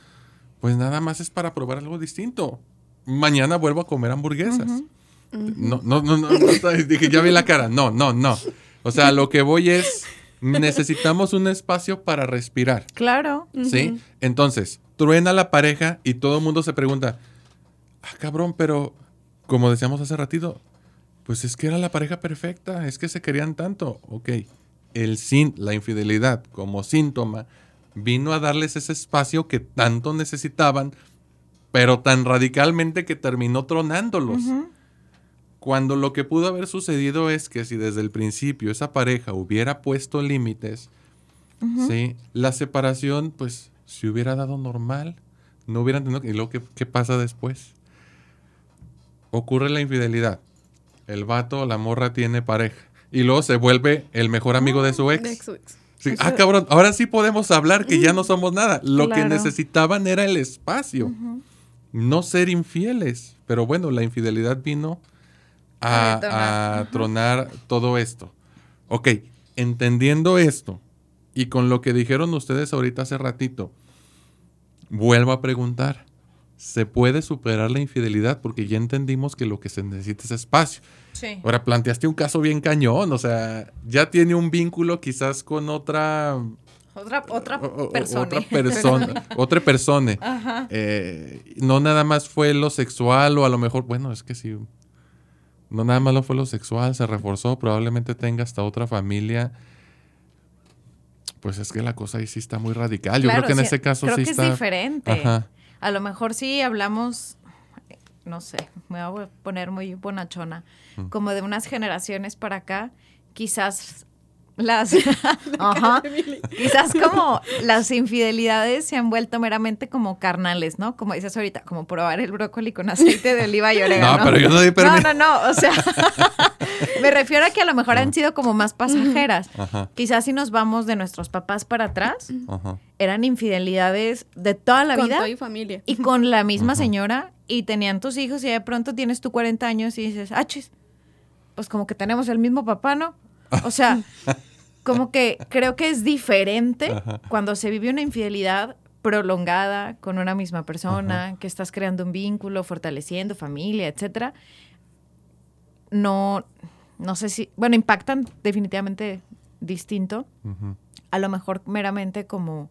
[SPEAKER 2] pues nada más es para probar algo distinto. Mañana vuelvo a comer hamburguesas. No, no, no, no, dije, ya vi la cara. No, no, no. O sea, lo que voy es, necesitamos un espacio para respirar.
[SPEAKER 3] Claro.
[SPEAKER 2] ¿Sí? Entonces, truena la pareja y todo el mundo se pregunta, ah, cabrón, pero como decíamos hace ratito, pues es que era la pareja perfecta, es que se querían tanto. Ok, el sin, la infidelidad como síntoma vino a darles ese espacio que tanto necesitaban, pero tan radicalmente que terminó tronándolos. Cuando lo que pudo haber sucedido es que si desde el principio esa pareja hubiera puesto límites, ¿sí? la separación pues se hubiera dado normal, no hubieran tenido... ¿Y luego qué pasa después? Ocurre la infidelidad el vato, la morra tiene pareja. Y luego se vuelve el mejor amigo de su ex. Ah, cabrón, ahora sí podemos hablar que ya no somos nada. Lo que necesitaban era el espacio, no ser infieles. Pero bueno, la infidelidad vino a, a tronar todo esto. Ok, entendiendo esto y con lo que dijeron ustedes ahorita hace ratito, vuelvo a preguntar. ¿Se puede superar la infidelidad? Porque ya entendimos que lo que se necesita es espacio. Ahora planteaste un caso bien cañón, o sea, ya tiene un vínculo quizás con otra...
[SPEAKER 3] Otra, otra persona.
[SPEAKER 2] Otra persona. <laughs> otra persona. Eh, no nada más fue lo sexual o a lo mejor, bueno, es que sí. No nada más lo fue lo sexual, se reforzó, probablemente tenga hasta otra familia. Pues es que la cosa ahí sí está muy radical. Yo creo que en ese caso sí está.
[SPEAKER 3] Es diferente. A lo mejor sí hablamos no sé, me voy a poner muy bonachona, como de unas generaciones para acá, quizás las <laughs> <laughs> Ajá. quizás como <laughs> las infidelidades se han vuelto meramente como carnales, ¿no? Como dices ahorita, como probar el brócoli con aceite de oliva y orégano.
[SPEAKER 2] No, pero yo no di.
[SPEAKER 3] No, no, no, o sea, me refiero a que a lo mejor han sido como más pasajeras.
[SPEAKER 2] Ajá.
[SPEAKER 3] Quizás si nos vamos de nuestros papás para atrás,
[SPEAKER 2] Ajá.
[SPEAKER 3] eran infidelidades de toda la
[SPEAKER 4] Con
[SPEAKER 3] vida
[SPEAKER 4] toda mi familia.
[SPEAKER 3] y con la misma señora y tenían tus hijos y de pronto tienes tú 40 años y dices, ah, chis, pues como que tenemos el mismo papá, ¿no? O sea, <laughs> como que creo que es diferente
[SPEAKER 2] Ajá.
[SPEAKER 3] cuando se vive una infidelidad prolongada con una misma persona, que estás creando un vínculo, fortaleciendo familia, etcétera. No, no sé si, bueno, impactan definitivamente distinto. A lo mejor meramente como,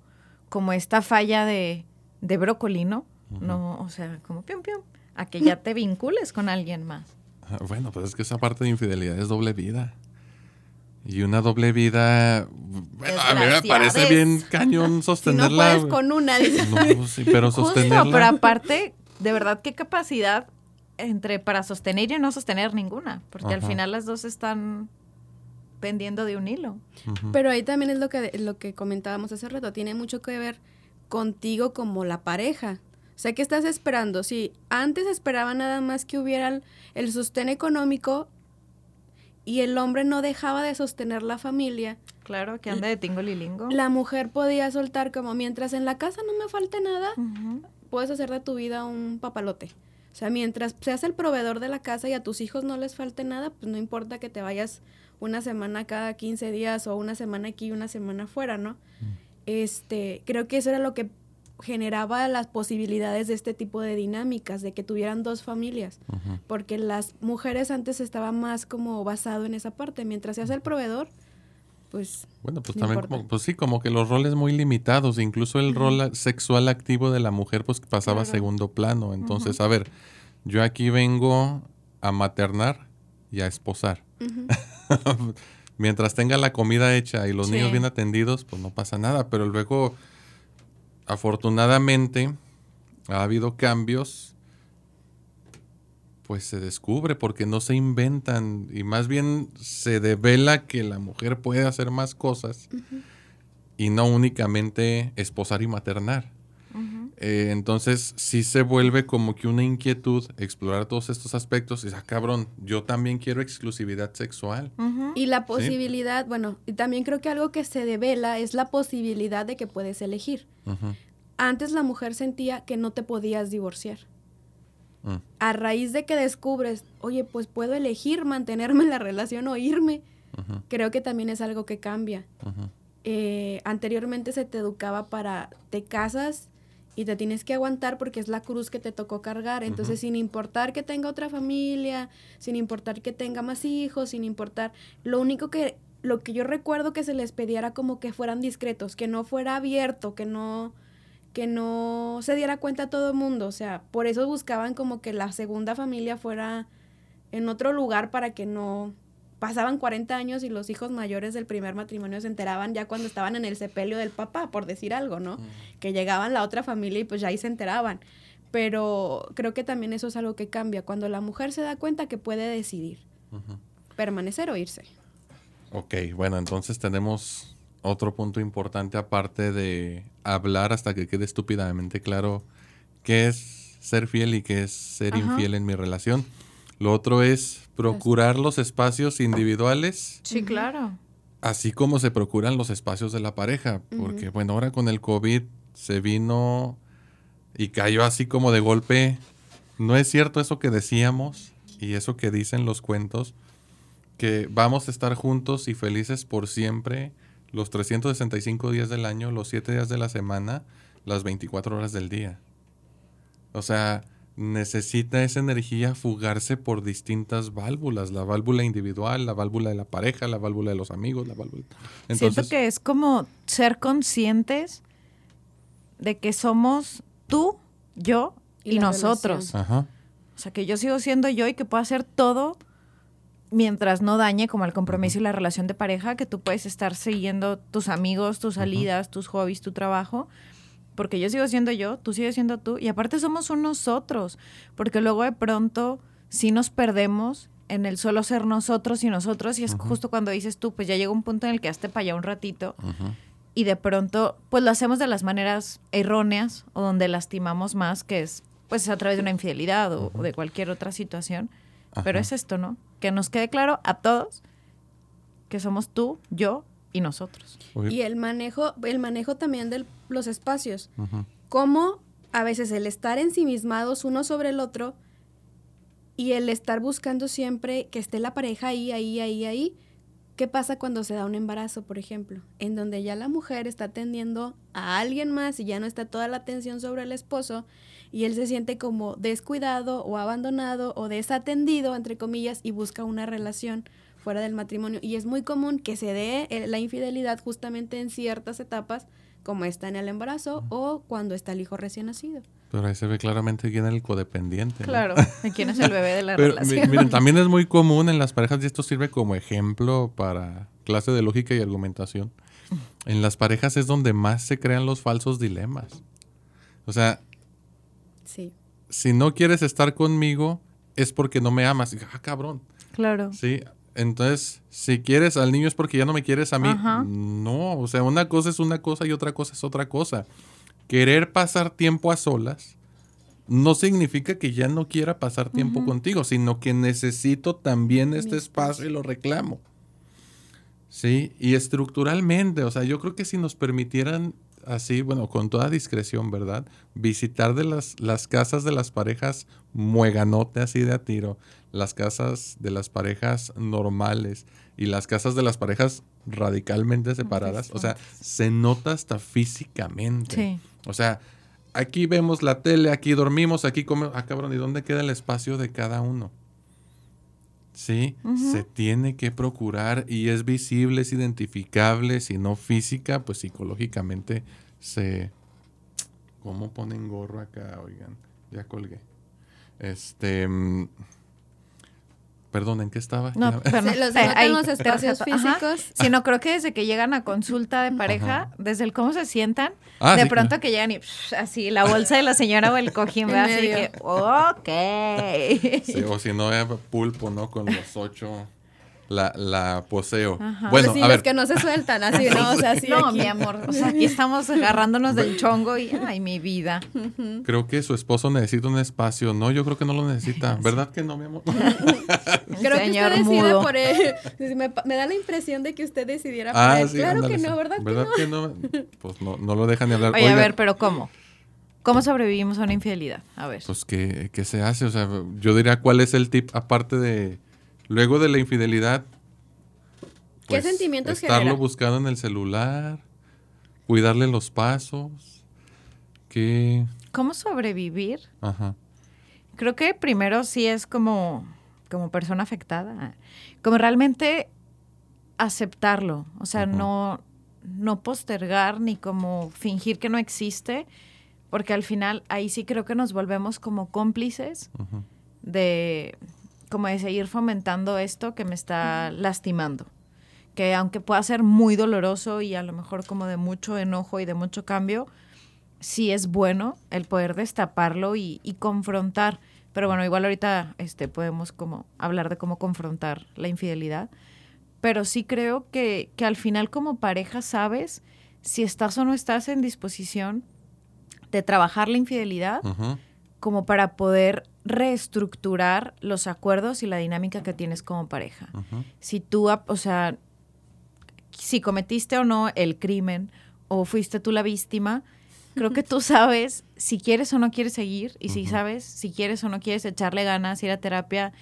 [SPEAKER 3] como esta falla de, de brócoli, ¿no? No, o sea, como pium pium, a que ya te vincules con alguien más.
[SPEAKER 2] Ah, Bueno, pues es que esa parte de infidelidad es doble vida. Y una doble vida, bueno, a mí me parece bien cañón <laughs>
[SPEAKER 4] Si no
[SPEAKER 2] sostenerla.
[SPEAKER 4] puedes
[SPEAKER 2] güey.
[SPEAKER 4] con una, dices.
[SPEAKER 2] No, sí, pero
[SPEAKER 3] Justo,
[SPEAKER 2] sostenerla.
[SPEAKER 3] pero aparte, de verdad, qué capacidad entre para sostener y no sostener ninguna, porque al final las dos están pendiendo de un hilo.
[SPEAKER 4] Pero ahí también es lo que, lo que comentábamos hace rato, tiene mucho que ver contigo como la pareja. O sea, ¿qué estás esperando? Si antes esperaba nada más que hubiera el, el sostén económico y el hombre no dejaba de sostener la familia,
[SPEAKER 3] Claro, que anda de tingo lilingo.
[SPEAKER 4] la mujer podía soltar como mientras en la casa no me falte nada, puedes hacer de tu vida un papalote. O sea, mientras seas el proveedor de la casa y a tus hijos no les falte nada, pues no importa que te vayas una semana cada 15 días o una semana aquí y una semana fuera, ¿no? Este, creo que eso era lo que generaba las posibilidades de este tipo de dinámicas, de que tuvieran dos familias, porque las mujeres antes estaba más como basado en esa parte, mientras seas el proveedor, pues
[SPEAKER 2] Bueno, pues
[SPEAKER 4] No
[SPEAKER 2] también,
[SPEAKER 4] importa.
[SPEAKER 2] como- pues sí, como que los roles muy limitados, incluso el rol sexual activo de la mujer, pues pasaba a segundo plano. Entonces, a ver, yo aquí vengo a maternar y a esposar. <laughs> Mientras tenga la comida hecha y los
[SPEAKER 3] Sí.
[SPEAKER 2] niños bien atendidos, pues no pasa nada. Pero luego, afortunadamente, ha habido cambios, pues se descubre porque no se inventan y más bien se devela que la mujer puede hacer más cosas y no únicamente esposar y maternar. Eh, entonces sí se vuelve como que una inquietud explorar todos estos aspectos y, ah, cabrón, yo también quiero exclusividad sexual.
[SPEAKER 4] Y la posibilidad, bueno, y también creo que algo que se devela es la posibilidad de que puedes elegir. Antes la mujer sentía que no te podías divorciar.
[SPEAKER 2] mm,
[SPEAKER 4] A raíz de que descubres, oye, pues puedo elegir mantenerme en la relación o irme, creo que también es algo que cambia. Eh, anteriormente se te educaba para te casas y te tienes que aguantar porque es la cruz que te tocó cargar. Entonces, sin importar que tenga otra familia, sin importar que tenga más hijos, sin importar, lo único que lo que yo recuerdo que se les pedía era como que fueran discretos, que no fuera abierto, que no que no se diera cuenta a todo el mundo, o sea, por eso buscaban como que la segunda familia fuera en otro lugar para que no pasaban 40 años y los hijos mayores del primer matrimonio se enteraban ya cuando estaban en el sepelio del papá, por decir algo, ¿no? Que llegaban la otra familia y pues ya ahí se enteraban. Pero creo que también eso es algo que cambia, cuando la mujer se da cuenta que puede decidir permanecer o irse.
[SPEAKER 2] Ok, bueno, entonces tenemos otro punto importante aparte de hablar hasta que quede estúpidamente claro qué es ser fiel y qué es ser
[SPEAKER 3] Ajá.
[SPEAKER 2] infiel en mi relación. Lo otro es procurar los espacios individuales,
[SPEAKER 3] Sí, claro.
[SPEAKER 2] así como se procuran los espacios de la pareja, porque bueno, ahora con el COVID se vino y cayó así como de golpe. No es cierto eso que decíamos y eso que dicen los cuentos, que vamos a estar juntos y felices por siempre los 365 días del año, los 7 días de la semana, las 24 horas del día. O sea, necesita esa energía fugarse por distintas válvulas, la válvula individual, la válvula de la pareja, la válvula de los amigos, la válvula...
[SPEAKER 3] Siento que es como ser conscientes de que somos tú, yo
[SPEAKER 4] Y
[SPEAKER 3] nosotros.
[SPEAKER 2] Ajá.
[SPEAKER 3] O sea, que yo sigo siendo yo y que puedo hacer todo mientras no dañe como el compromiso y la relación de pareja, que tú puedes estar siguiendo tus amigos, tus salidas, tus hobbies, tu trabajo, porque yo sigo siendo yo, tú sigues siendo tú, y aparte somos unos otros, porque luego de pronto sí nos perdemos en el solo ser nosotros y nosotros y es justo cuando dices tú, pues ya llega un punto en el que hazte para allá un ratito y de pronto pues lo hacemos de las maneras erróneas o donde lastimamos más, que es pues a través de una infidelidad o, de cualquier otra situación. Pero es esto, ¿no? Que nos quede claro a todos que somos tú, yo y nosotros.
[SPEAKER 4] Y el manejo, el manejo también de los espacios. Cómo a veces el estar ensimismados uno sobre el otro y el estar buscando siempre que esté la pareja ahí, ahí, ahí, ahí. ¿Qué pasa cuando se da un embarazo, por ejemplo? En donde ya la mujer está atendiendo a alguien más y ya no está toda la atención sobre el esposo y él se siente como descuidado o abandonado o desatendido, entre comillas, y busca una relación fuera del matrimonio. Y es muy común que se dé la infidelidad justamente en ciertas etapas, como está en el embarazo o cuando está el hijo recién nacido.
[SPEAKER 2] Pero ahí se ve claramente quién es el codependiente.
[SPEAKER 3] Claro, <laughs> quién es el bebé de la relación.
[SPEAKER 2] Miren, también es muy común en las parejas, y esto sirve como ejemplo para clase de lógica y argumentación. En las parejas es donde más se crean los falsos dilemas. O sea,
[SPEAKER 4] sí.
[SPEAKER 2] si no quieres estar conmigo, es porque no me amas. Ah, cabrón.
[SPEAKER 3] Claro.
[SPEAKER 2] Sí, entonces, si quieres al niño es porque ya no me quieres a mí. No, o sea, una cosa es una cosa y otra cosa es otra cosa. Querer pasar tiempo a solas no significa que ya no quiera pasar tiempo contigo, sino que necesito también este espacio y lo reclamo. Sí, y estructuralmente, o sea, yo creo que si nos permitieran así, bueno, con toda discreción, ¿verdad? Visitar de las, las casas de las parejas mueganote así de a tiro, las casas de las parejas normales y las casas de las parejas radicalmente separadas, o sea, se nota hasta físicamente. O sea, aquí vemos la tele, aquí dormimos, aquí comemos, ah, cabrón, ¿y dónde queda el espacio de cada uno? Sí, se tiene que procurar y es visible, es identificable, si no física, pues psicológicamente se... ¿Cómo ponen gorro acá? Oigan, ya colgué. Este... Perdón, ¿en qué estaba?
[SPEAKER 4] No, pero los, eh, los espacios físicos.
[SPEAKER 3] Sino creo que desde que llegan a consulta de pareja, desde el cómo se sientan, ah, de pronto que llegan y así la bolsa de la señora o el <laughs> cojín, va así que, ok.
[SPEAKER 2] Sí, o si no, pulpo, ¿no? Con los ocho la, la poseo. Bueno,
[SPEAKER 4] a ver. que no se sueltan, así, ¿no? O sea, <laughs> así
[SPEAKER 3] no, mi amor, o sea, aquí <laughs> estamos agarrándonos del chongo y, ay, mi vida.
[SPEAKER 2] Creo que su esposo necesita un espacio, ¿no? Yo creo que no lo necesita. ¿Verdad que no, mi amor? <laughs>
[SPEAKER 4] creo Señor que usted decide por él. Me, da la impresión de que usted decidiera por ah, él. claro que no, ¿verdad,
[SPEAKER 2] ¿verdad que, no? Pues no, no lo dejan ni hablar.
[SPEAKER 3] Oye, a ver, pero ¿cómo? ¿Cómo sobrevivimos a una infidelidad? A ver.
[SPEAKER 2] Pues, ¿qué, ¿qué se hace? O sea, yo diría, ¿cuál es el tip aparte de Luego de la infidelidad,
[SPEAKER 4] ¿qué pues, sentimientos
[SPEAKER 2] estarlo buscando en el celular, cuidarle los pasos, que
[SPEAKER 3] ¿Cómo sobrevivir? Ajá. Creo que primero sí es como, como persona afectada, como realmente aceptarlo, o sea, no, no postergar ni como fingir que no existe, porque al final ahí sí creo que nos volvemos como cómplices de como de seguir fomentando esto que me está lastimando. Que aunque pueda ser muy doloroso y a lo mejor como de mucho enojo y de mucho cambio, sí es bueno el poder destaparlo y, confrontar. Pero bueno, igual ahorita este, podemos como hablar de cómo confrontar la infidelidad. Pero sí creo que, que al final como pareja sabes si estás o no estás en disposición de trabajar la infidelidad como para poder reestructurar los acuerdos y la dinámica que tienes como pareja. Si tú, o sea, si cometiste o no el crimen o fuiste tú la víctima, creo que tú <laughs> sabes si quieres o no quieres seguir y si sabes si quieres o no quieres echarle ganas, ir a terapia,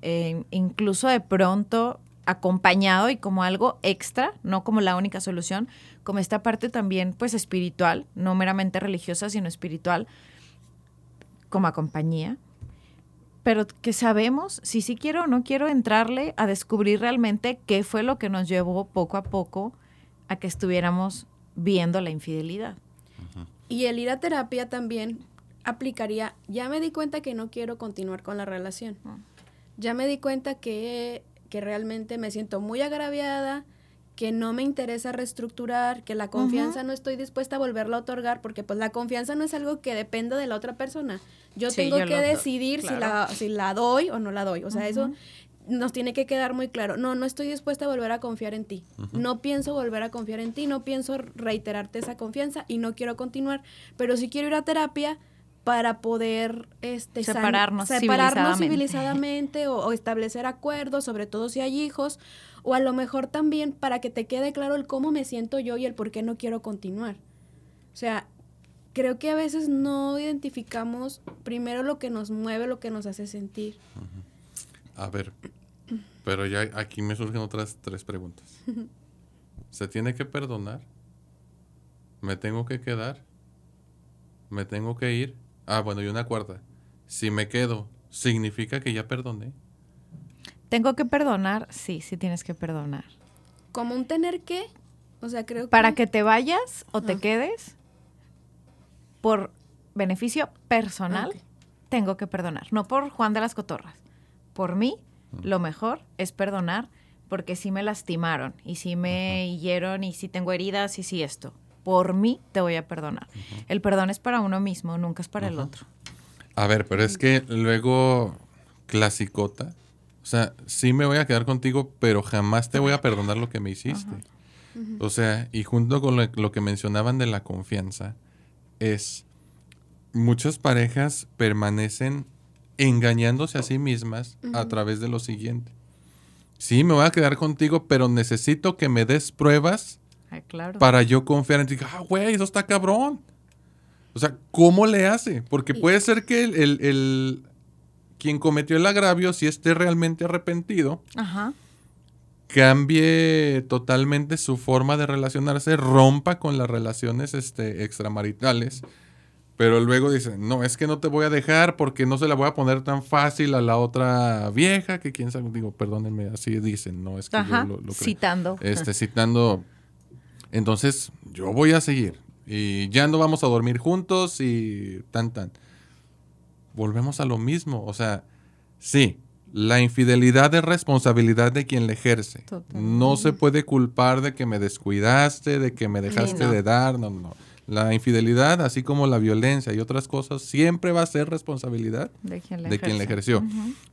[SPEAKER 3] eh, incluso de pronto acompañado y como algo extra, no como la única solución, como esta parte también pues espiritual, no meramente religiosa, sino espiritual, como compañía, pero que sabemos si sí quiero o no quiero entrarle a descubrir realmente qué fue lo que nos llevó poco a poco a que estuviéramos viendo la infidelidad.
[SPEAKER 4] Y el ir a terapia también aplicaría, ya me di cuenta que no quiero continuar con la relación. Ya me di cuenta que, que realmente me siento muy agraviada, que no me interesa reestructurar, que la confianza no estoy dispuesta a volverla a otorgar, porque pues la confianza no es algo que dependa de la otra persona. Yo tengo que decidir si, la, si la doy o no la doy. O sea, eso nos tiene que quedar muy claro, no, no estoy dispuesta a volver a confiar en ti. No pienso volver a confiar en ti, no pienso reiterarte esa confianza y no quiero continuar, pero sí quiero ir a terapia para poder este,
[SPEAKER 3] separarnos,
[SPEAKER 4] separarnos civilizadamente, o, o, establecer acuerdos, sobre todo si hay hijos, o a lo mejor también para que te quede claro el cómo me siento yo y el por qué no quiero continuar. O sea, creo que a veces no identificamos primero lo que nos mueve, lo que nos hace sentir.
[SPEAKER 2] A ver, <clears throat> pero ya aquí me surgen otras tres preguntas. <laughs> ¿Se tiene que perdonar? ¿Me tengo que quedar? ¿Me tengo que ir? Ah, bueno, y una cuarta. Si me quedo, ¿significa que ya perdoné?
[SPEAKER 3] ¿Tengo que perdonar? Sí, sí tienes que perdonar.
[SPEAKER 4] ¿Como un tener que? O sea, creo que...
[SPEAKER 3] Para que te vayas o te quedes, por beneficio personal, tengo que perdonar. No por Juan de las Cotorras. Por mí, lo mejor es perdonar porque sí me lastimaron y sí me hieron y sí tengo heridas y sí esto. Por mí te voy a perdonar. El perdón es para uno mismo, nunca es para el otro.
[SPEAKER 2] A ver, pero es que luego clasicota. O sea, sí me voy a quedar contigo, pero jamás te voy a perdonar lo que me hiciste. O sea, y junto con lo, que mencionaban de la confianza, es muchas parejas permanecen engañándose a sí mismas a través de lo siguiente. Sí, me voy a quedar contigo, pero necesito que me des pruebas para yo confiar en ti. Ah, güey, eso está cabrón. O sea, ¿cómo le hace? Porque puede ser que el, quien cometió el agravio, si esté realmente arrepentido, cambie totalmente su forma de relacionarse, rompa con las relaciones este, extramaritales pero luego dice, no, es que no te voy a dejar porque no se la voy a poner tan fácil a la otra vieja que quién sabe, digo, perdónenme, así dicen, no es que yo lo, lo
[SPEAKER 3] Citando.
[SPEAKER 2] Este, citando. Entonces, yo voy a seguir. Y ya no vamos a dormir juntos y tan, tan. Volvemos a lo mismo. O sea, sí, la infidelidad es responsabilidad de quien la ejerce. No se puede culpar de que me descuidaste, de que me dejaste de dar, no, no. La infidelidad, así como la violencia y otras cosas, siempre va a ser responsabilidad de quien la, ejerció.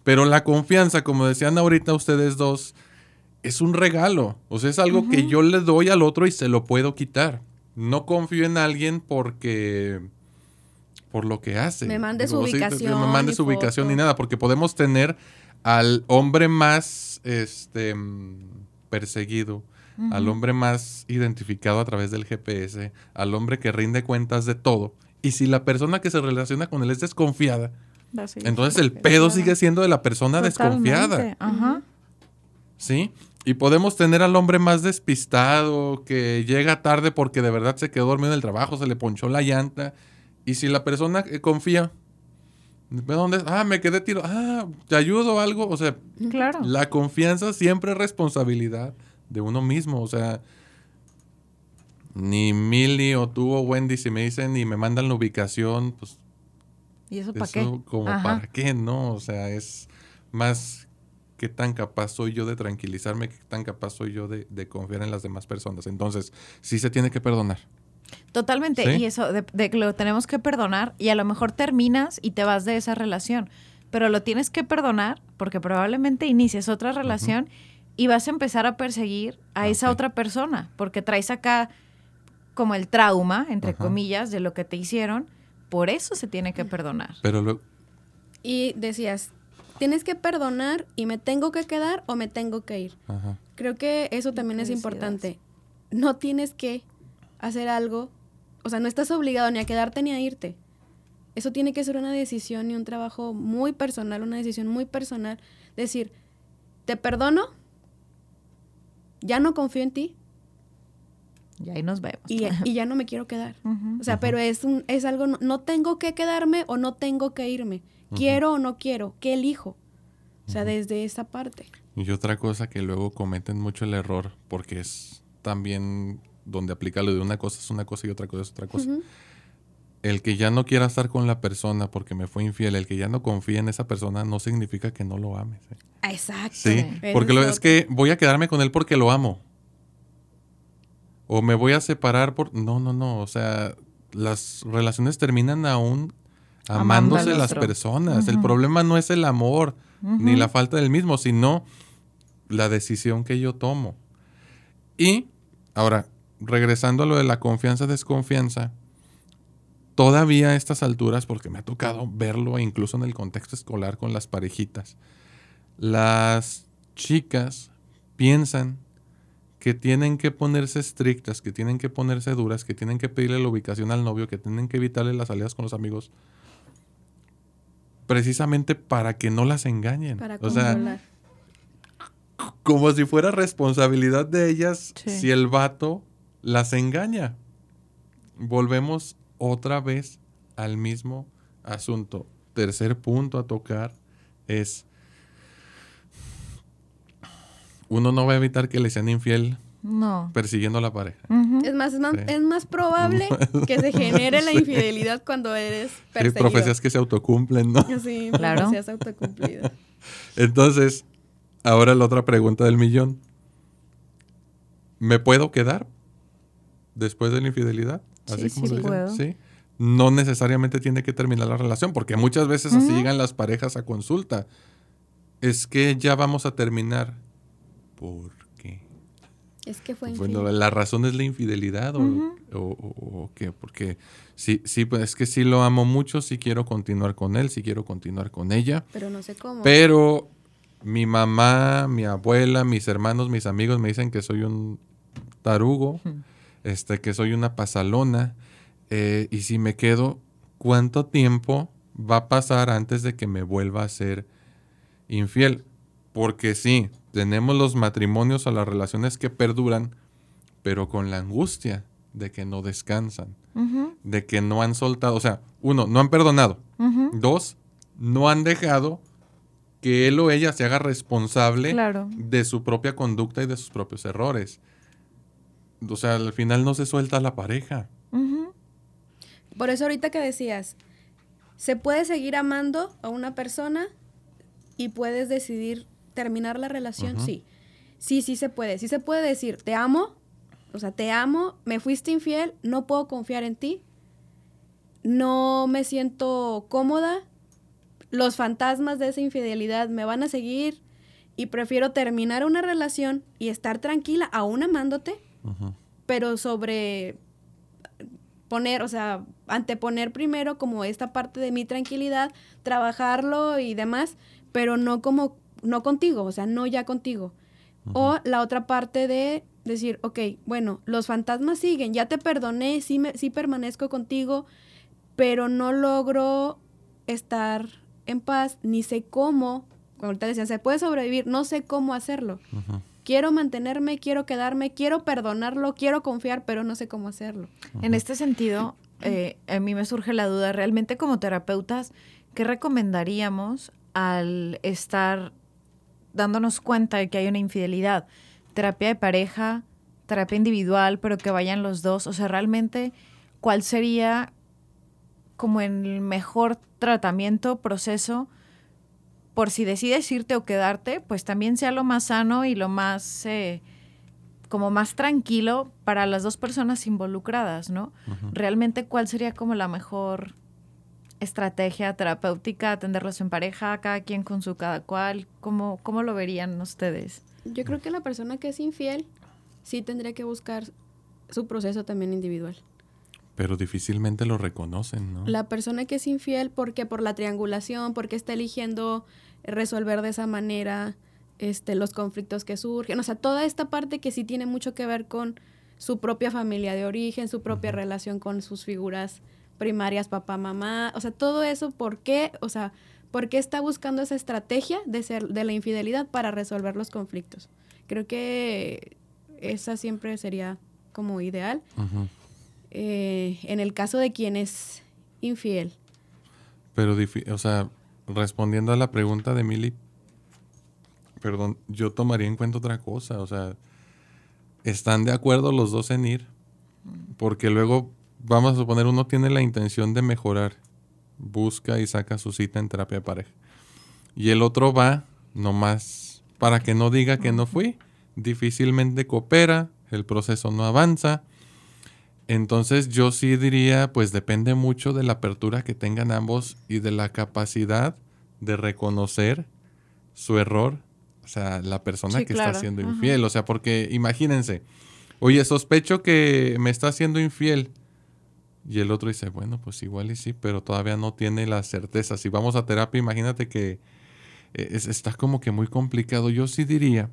[SPEAKER 2] Pero la confianza, como decían ahorita ustedes dos, es un regalo. O sea, es algo que yo le doy al otro y se lo puedo quitar. No confío en alguien porque por lo que hace.
[SPEAKER 4] Me mande su ubicación.
[SPEAKER 2] me mande su ubicación ni nada, porque podemos tener al hombre más este perseguido, al hombre más identificado a través del GPS, al hombre que rinde cuentas de todo. Y si la persona que se relaciona con él es desconfiada, entonces el pedo sigue siendo de la persona desconfiada. ¿Sí? Y podemos tener al hombre más despistado, que llega tarde porque de verdad se quedó dormido en el trabajo, se le ponchó la llanta. Y si la persona confía, ¿dónde? Ah, me quedé tiro. Ah, ¿te ayudo algo? O sea,
[SPEAKER 3] claro.
[SPEAKER 2] la confianza siempre es responsabilidad de uno mismo. O sea, ni Milly o tú o Wendy, si me dicen y me mandan la ubicación, pues.
[SPEAKER 3] ¿Y eso para qué?
[SPEAKER 2] Como para qué, ¿no? O sea, es más qué tan capaz soy yo de tranquilizarme, qué tan capaz soy yo de, confiar en las demás personas. Entonces, sí se tiene que perdonar.
[SPEAKER 3] Totalmente. Y eso, de, que lo tenemos que perdonar y a lo mejor terminas y te vas de esa relación. Pero lo tienes que perdonar porque probablemente inicies otra relación y vas a empezar a perseguir a esa otra persona, porque traes acá como el trauma, entre comillas, de lo que te hicieron, por eso se tiene que perdonar.
[SPEAKER 2] Pero
[SPEAKER 4] Y decías, tienes que perdonar y me tengo que quedar o me tengo que ir. Creo que eso también es importante. No tienes que hacer algo, o sea, no estás obligado ni a quedarte ni a irte. Eso tiene que ser una decisión y un trabajo muy personal, una decisión muy personal. Decir, te perdono, ya no confío en ti.
[SPEAKER 3] Y ahí nos vemos.
[SPEAKER 4] Y, <laughs> ya no me quiero quedar. O sea, pero es, un, es algo, no, tengo que quedarme o no tengo que irme. Quiero o no quiero, ¿qué elijo? O sea, desde esa parte.
[SPEAKER 2] Y otra cosa que luego cometen mucho el error, porque es también donde aplica lo de una cosa es una cosa y otra cosa es otra cosa. El que ya no quiera estar con la persona porque me fue infiel, el que ya no confía en esa persona, no significa que no lo ames. ¿eh?
[SPEAKER 4] Exacto.
[SPEAKER 2] Sí, porque lo, es que voy a quedarme con él porque lo amo. O me voy a separar por... No, no, no. O sea, las relaciones terminan aún amándose las personas. El problema no es el amor. ni la falta del mismo, sino la decisión que yo tomo. Y ahora, regresando a lo de la confianza-desconfianza, todavía a estas alturas, porque me ha tocado verlo incluso en el contexto escolar con las parejitas, las chicas piensan que tienen que ponerse estrictas, que tienen que ponerse duras, que tienen que pedirle la ubicación al novio, que tienen que evitarle las salidas con los amigos, precisamente para que no las engañen.
[SPEAKER 4] Para
[SPEAKER 2] o sea, como si fuera responsabilidad de ellas
[SPEAKER 3] Sí.
[SPEAKER 2] si el vato las engaña. Volvemos otra vez al mismo asunto. Tercer punto a tocar es, uno no va a evitar que le sean infiel
[SPEAKER 3] No.
[SPEAKER 2] persiguiendo a la pareja.
[SPEAKER 4] Es más, es más,
[SPEAKER 2] Sí.
[SPEAKER 4] es más probable <laughs> que se genere la infidelidad cuando eres
[SPEAKER 2] Hay
[SPEAKER 4] perseguido.
[SPEAKER 2] profecías que se autocumplen, ¿no?
[SPEAKER 4] Sí, <laughs>
[SPEAKER 3] Claro.
[SPEAKER 4] profecías autocumplidas.
[SPEAKER 2] Entonces, ahora la otra pregunta del millón. ¿Me puedo quedar después de la infidelidad?
[SPEAKER 3] Sí, sí
[SPEAKER 2] lo dicen,
[SPEAKER 3] puedo.
[SPEAKER 2] ¿sí? No necesariamente tiene que terminar la relación, porque muchas veces así llegan las parejas a consulta. Es que ya vamos a terminar. ¿Por qué?
[SPEAKER 4] Es que fue
[SPEAKER 2] Bueno,
[SPEAKER 4] infiel.
[SPEAKER 2] la razón es la infidelidad o, o- o qué, porque sí, sí, pues es que sí lo amo mucho, sí quiero continuar con él, sí quiero continuar con ella.
[SPEAKER 4] Pero no sé cómo.
[SPEAKER 2] Pero mi mamá, mi abuela, mis hermanos, mis amigos me dicen que soy un tarugo, este, que soy una pasalona. eh, y si me quedo, ¿cuánto tiempo va a pasar antes de que me vuelva a ser infiel? Porque sí, tenemos los matrimonios o las relaciones que perduran, pero con la angustia de que no descansan, de que no han soltado, o sea, uno, no han perdonado. Dos, no han dejado que él o ella se haga responsable
[SPEAKER 3] Claro.
[SPEAKER 2] de su propia conducta y de sus propios errores. O sea, al final no se suelta la pareja.
[SPEAKER 4] Por eso ahorita que decías, se puede seguir amando a una persona y puedes decidir terminar la relación, sí. Sí, sí se puede. Sí se puede decir, te amo, o sea, te amo, me fuiste infiel, no puedo confiar en ti, no me siento cómoda, los fantasmas de esa infidelidad me van a seguir y prefiero terminar una relación y estar tranquila, aún amándote, Pero sobre poner, o sea, anteponer primero como esta parte de mi tranquilidad, trabajarlo y demás, pero no como, no contigo, o sea, no ya contigo. O la otra parte de decir, ok, bueno, los fantasmas siguen, ya te perdoné, sí, me, sí permanezco contigo, pero no logro estar en paz, ni sé cómo, como ahorita decía, se puede sobrevivir, no sé cómo hacerlo. Quiero mantenerme, quiero quedarme, quiero perdonarlo, quiero confiar, pero no sé cómo hacerlo.
[SPEAKER 3] En este sentido, eh, a mí me surge la duda, realmente como terapeutas, ¿qué recomendaríamos al estar dándonos cuenta de que hay una infidelidad? Terapia de pareja, terapia individual, pero que vayan los dos. O sea, realmente, ¿cuál sería como el mejor tratamiento, proceso? Por si decides irte o quedarte, pues también sea lo más sano y lo más... eh, como más tranquilo para las dos personas involucradas, ¿no? Realmente, ¿cuál sería como la mejor estrategia terapéutica, atenderlos en pareja, cada quien con su cada cual? ¿Cómo, cómo lo verían ustedes?
[SPEAKER 4] Yo creo que la persona que es infiel sí tendría que buscar su proceso también individual.
[SPEAKER 2] Pero difícilmente lo reconocen, ¿no?
[SPEAKER 4] La persona que es infiel, porque por la triangulación, porque está eligiendo resolver de esa manera este, los conflictos que surgen, o sea, toda esta parte que sí tiene mucho que ver con su propia familia de origen, su propia relación con sus figuras primarias, papá, mamá, o sea, todo eso, ¿por qué? O sea, ¿por qué está buscando esa estrategia de ser de la infidelidad para resolver los conflictos? Creo que esa siempre sería como ideal. Eh, en el caso de quien es infiel.
[SPEAKER 2] Pero, o sea, respondiendo a la pregunta de Mili, perdón, yo tomaría en cuenta otra cosa. O sea, ¿están de acuerdo los dos en ir? Porque luego, vamos a suponer, uno tiene la intención de mejorar, busca y saca su cita en terapia de pareja. Y el otro va nomás para que no diga que no fui. Difícilmente coopera, el proceso no avanza. Entonces yo sí diría, pues depende mucho de la apertura que tengan ambos y de la capacidad de reconocer su error, o sea, la persona
[SPEAKER 3] Sí,
[SPEAKER 2] que
[SPEAKER 3] claro.
[SPEAKER 2] está siendo
[SPEAKER 3] Ajá.
[SPEAKER 2] infiel. O sea, porque imagínense, oye, sospecho que me está siendo infiel. Y el otro dice, bueno, pues igual y sí, pero todavía no tiene la certeza. Si vamos a terapia, imagínate que eh, es- está como que muy complicado. Yo sí diría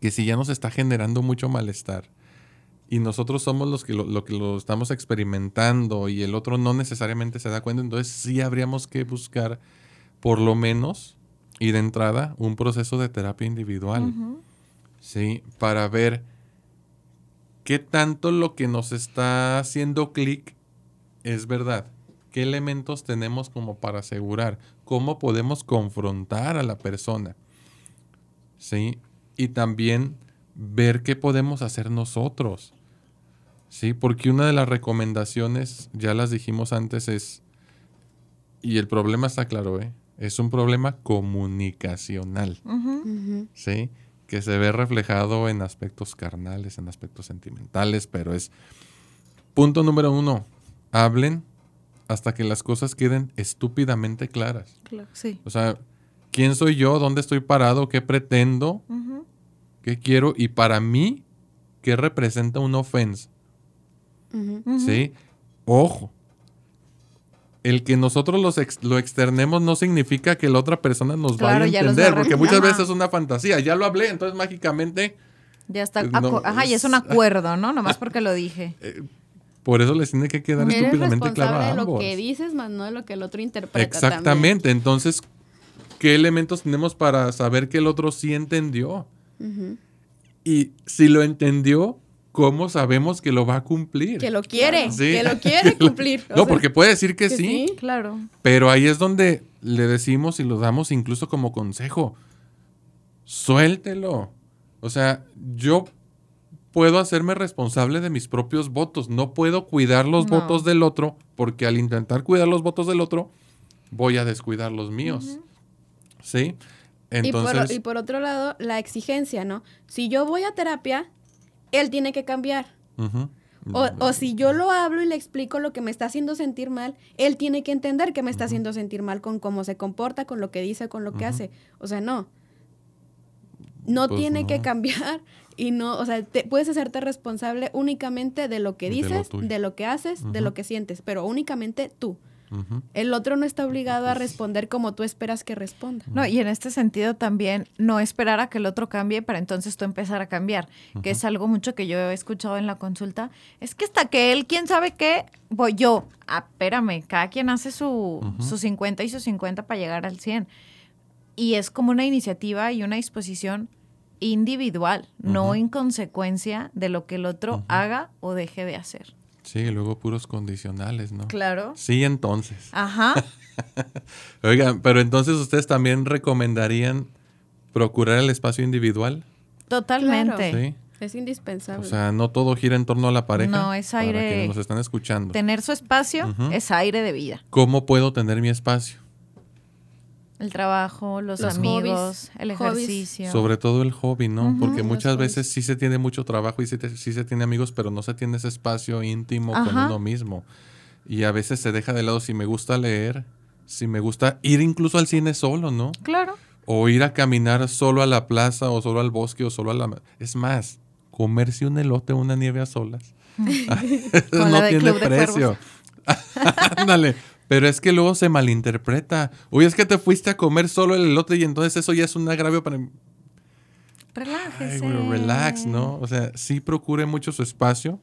[SPEAKER 2] que si ya nos está generando mucho malestar y nosotros somos los que lo, lo que lo estamos experimentando y el otro no necesariamente se da cuenta, entonces sí habríamos que buscar por lo menos y de entrada un proceso de terapia individual. ¿sí? Para ver qué tanto lo que nos está haciendo clic es verdad. ¿Qué elementos tenemos como para asegurar? ¿Cómo podemos confrontar a la persona? ¿Sí? Y también ver qué podemos hacer nosotros. ¿Sí? Porque una de las recomendaciones, ya las dijimos antes, es, y el problema está claro, ¿eh? Es un problema comunicacional. ¿sí? Que se ve reflejado en aspectos carnales, en aspectos sentimentales, pero es punto número uno, hablen hasta que las cosas queden estúpidamente claras.
[SPEAKER 3] Claro, sí.
[SPEAKER 2] O sea, ¿quién soy yo? ¿Dónde estoy parado? ¿Qué pretendo? ¿Qué quiero? Y para mí, ¿qué representa una ofensa? ¿Sí? Ojo. El que nosotros los ex- lo externemos no significa que la otra persona nos
[SPEAKER 3] Claro,
[SPEAKER 2] vaya a entender, porque muchas
[SPEAKER 3] Ajá.
[SPEAKER 2] veces es una fantasía. Ya lo hablé, entonces mágicamente
[SPEAKER 3] Ya está.
[SPEAKER 2] Eh, no,
[SPEAKER 3] Ajá, y es un acuerdo, ¿no? Nomás <laughs> porque lo dije.
[SPEAKER 2] Por eso les tiene que quedar
[SPEAKER 4] Eres
[SPEAKER 2] estúpidamente claro
[SPEAKER 4] de lo que dices, más no de lo que el otro interpreta
[SPEAKER 2] Exactamente. Entonces, ¿qué elementos tenemos para saber que el otro sí entendió? Y si lo entendió, ¿cómo sabemos que lo va a cumplir?
[SPEAKER 4] Que lo quiere,
[SPEAKER 2] Sí.
[SPEAKER 4] que lo quiere <laughs> cumplir. o
[SPEAKER 2] no,
[SPEAKER 4] sea,
[SPEAKER 2] porque puede decir que,
[SPEAKER 4] que
[SPEAKER 2] sí,
[SPEAKER 4] sí.
[SPEAKER 3] Claro.
[SPEAKER 2] pero ahí es donde le decimos y lo damos incluso como consejo. Suéltelo. O sea, yo puedo hacerme responsable de mis propios votos. No puedo cuidar los
[SPEAKER 3] No.
[SPEAKER 2] votos del otro, porque al intentar cuidar los votos del otro, voy a descuidar los míos. ¿Sí?
[SPEAKER 4] y, por,
[SPEAKER 2] Entonces,
[SPEAKER 4] y por otro lado, la exigencia, ¿no? Si yo voy a terapia, él tiene que cambiar. O, o si yo lo hablo y le explico lo que me está haciendo sentir mal, él tiene que entender que me está haciendo sentir mal con cómo se comporta, con lo que dice, con lo que hace. O sea, no. No
[SPEAKER 2] Pues
[SPEAKER 4] tiene que cambiar y no, o sea, te- puedes hacerte responsable únicamente de lo que
[SPEAKER 2] De lo
[SPEAKER 4] dices, de lo que haces, de lo que sientes, pero únicamente tú. El otro no está obligado a responder como tú esperas que responda.
[SPEAKER 3] No, y en este sentido también no esperar a que el otro cambie para entonces tú empezar a cambiar, que es algo mucho que yo he escuchado en la consulta. Es que hasta que él, quién sabe qué, voy yo. Ah, espérame, cada quien hace su, su 50 y su 50 para llegar al 100. Y es como una iniciativa y una disposición individual, no en consecuencia de lo que el otro haga o deje de hacer.
[SPEAKER 2] Sí, y luego puros condicionales, ¿no?
[SPEAKER 3] Claro.
[SPEAKER 2] Sí, entonces.
[SPEAKER 3] Ajá. <laughs>
[SPEAKER 2] Oigan, pero entonces ustedes también recomendarían procurar el espacio individual,
[SPEAKER 3] Totalmente.
[SPEAKER 2] ¿sí?
[SPEAKER 4] Es indispensable.
[SPEAKER 2] O sea, no todo gira en torno a la pareja.
[SPEAKER 3] No, es
[SPEAKER 2] Para
[SPEAKER 3] aire-
[SPEAKER 2] quienes nos están escuchando.
[SPEAKER 3] Tener su espacio es aire de vida.
[SPEAKER 2] ¿Cómo puedo tener mi espacio?
[SPEAKER 3] El trabajo, los,
[SPEAKER 4] Los
[SPEAKER 3] amigos,
[SPEAKER 4] hobbies,
[SPEAKER 3] el
[SPEAKER 4] hobbies.
[SPEAKER 3] ejercicio.
[SPEAKER 2] Sobre todo el hobby, ¿no? Porque muchas
[SPEAKER 4] hobbies.
[SPEAKER 2] veces sí se tiene mucho trabajo y sí, te- sí se tiene amigos, pero no se tiene ese espacio íntimo con uno mismo. Y a veces se deja de lado si me gusta leer, si me gusta ir incluso al cine solo, ¿no?
[SPEAKER 3] Claro.
[SPEAKER 2] O ir a caminar solo a la plaza o solo al bosque o solo a la... Es más, comerse un elote o una nieve a solas. <laughs> <laughs> No tiene precio. <laughs> Ándale. Pero es que luego se malinterpreta. Oye, es que te fuiste a comer solo el elote y entonces eso ya es un agravio para... Ay,
[SPEAKER 3] Relájese.
[SPEAKER 2] güey, relax, ¿no? O sea, sí procure mucho su espacio.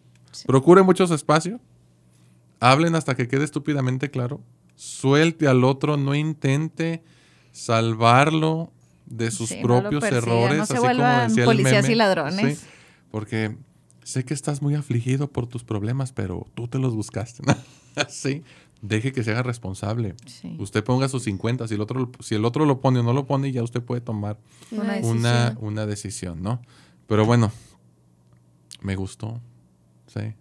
[SPEAKER 2] Procure mucho su espacio. Hablen hasta que quede estúpidamente claro. Suelte al otro, no intente salvarlo de sus
[SPEAKER 3] Sí, no
[SPEAKER 2] propios
[SPEAKER 3] persiga,
[SPEAKER 2] errores.
[SPEAKER 3] no se
[SPEAKER 2] así como decía el
[SPEAKER 3] policías
[SPEAKER 2] meme.
[SPEAKER 3] y ladrones.
[SPEAKER 2] Sí, porque sé que estás muy afligido por tus problemas, pero tú te los buscaste. ¿no? <laughs> sí, deje que se haga responsable.
[SPEAKER 3] Sí.
[SPEAKER 2] Usted ponga sus 50, si el otro, si el otro lo pone o no lo pone, ya usted puede tomar
[SPEAKER 3] Una
[SPEAKER 4] decisión.
[SPEAKER 2] una,
[SPEAKER 3] decisión.
[SPEAKER 2] una decisión, ¿no? Pero bueno, me gustó, sí,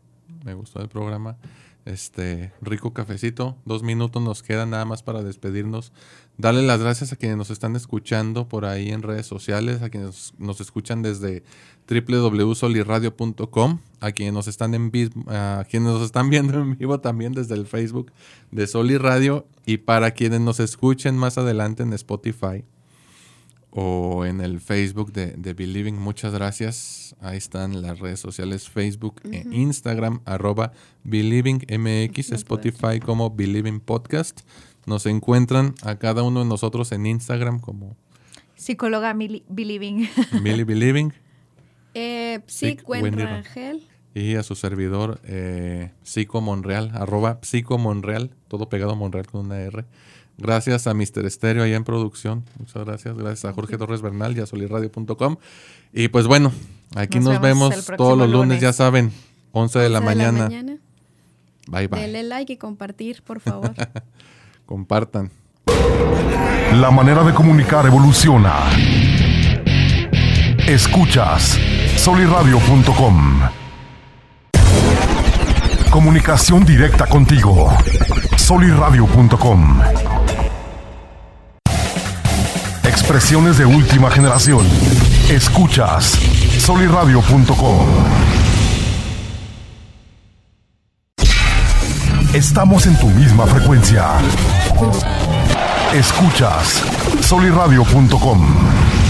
[SPEAKER 2] me gustó el programa. Este, rico cafecito, dos minutos nos quedan nada más para despedirnos. Darle las gracias a quienes nos están escuchando por ahí en redes sociales, a quienes nos escuchan desde www.soliradio.com, a quienes nos están en a quienes nos están viendo en vivo también desde el Facebook de Soli Radio y para quienes nos escuchen más adelante en Spotify o en el Facebook de, de Believing. Muchas gracias. Ahí están las redes sociales Facebook e Instagram, arroba BelievingMX, Spotify como Believing Podcast. Nos encuentran a cada uno de nosotros en Instagram como
[SPEAKER 3] Psicóloga Mili- Believing. <laughs>
[SPEAKER 2] Millie Believing
[SPEAKER 4] Eh, Rangel.
[SPEAKER 2] y a su servidor eh, Psico Monreal, arroba Psico Monreal, todo pegado a Monreal con una R. Gracias a Mr. Estéreo allá en producción. Muchas gracias. Gracias a Jorge Torres Bernal y a solirradio.com. Y pues bueno, aquí nos,
[SPEAKER 3] Nos
[SPEAKER 2] vemos, todos los lunes,
[SPEAKER 3] lunes.
[SPEAKER 2] ya saben, 11 de la
[SPEAKER 4] 11
[SPEAKER 2] mañana. Bye bye.
[SPEAKER 4] Denle like y compartir, por favor. <laughs>
[SPEAKER 2] Compartan.
[SPEAKER 5] La manera de comunicar evoluciona. Escuchas soliradio.com. Comunicación directa contigo. soliradio.com. Expresiones de última generación. Escuchas soliradio.com. Estamos en tu misma frecuencia. Escuchas soliradio.com.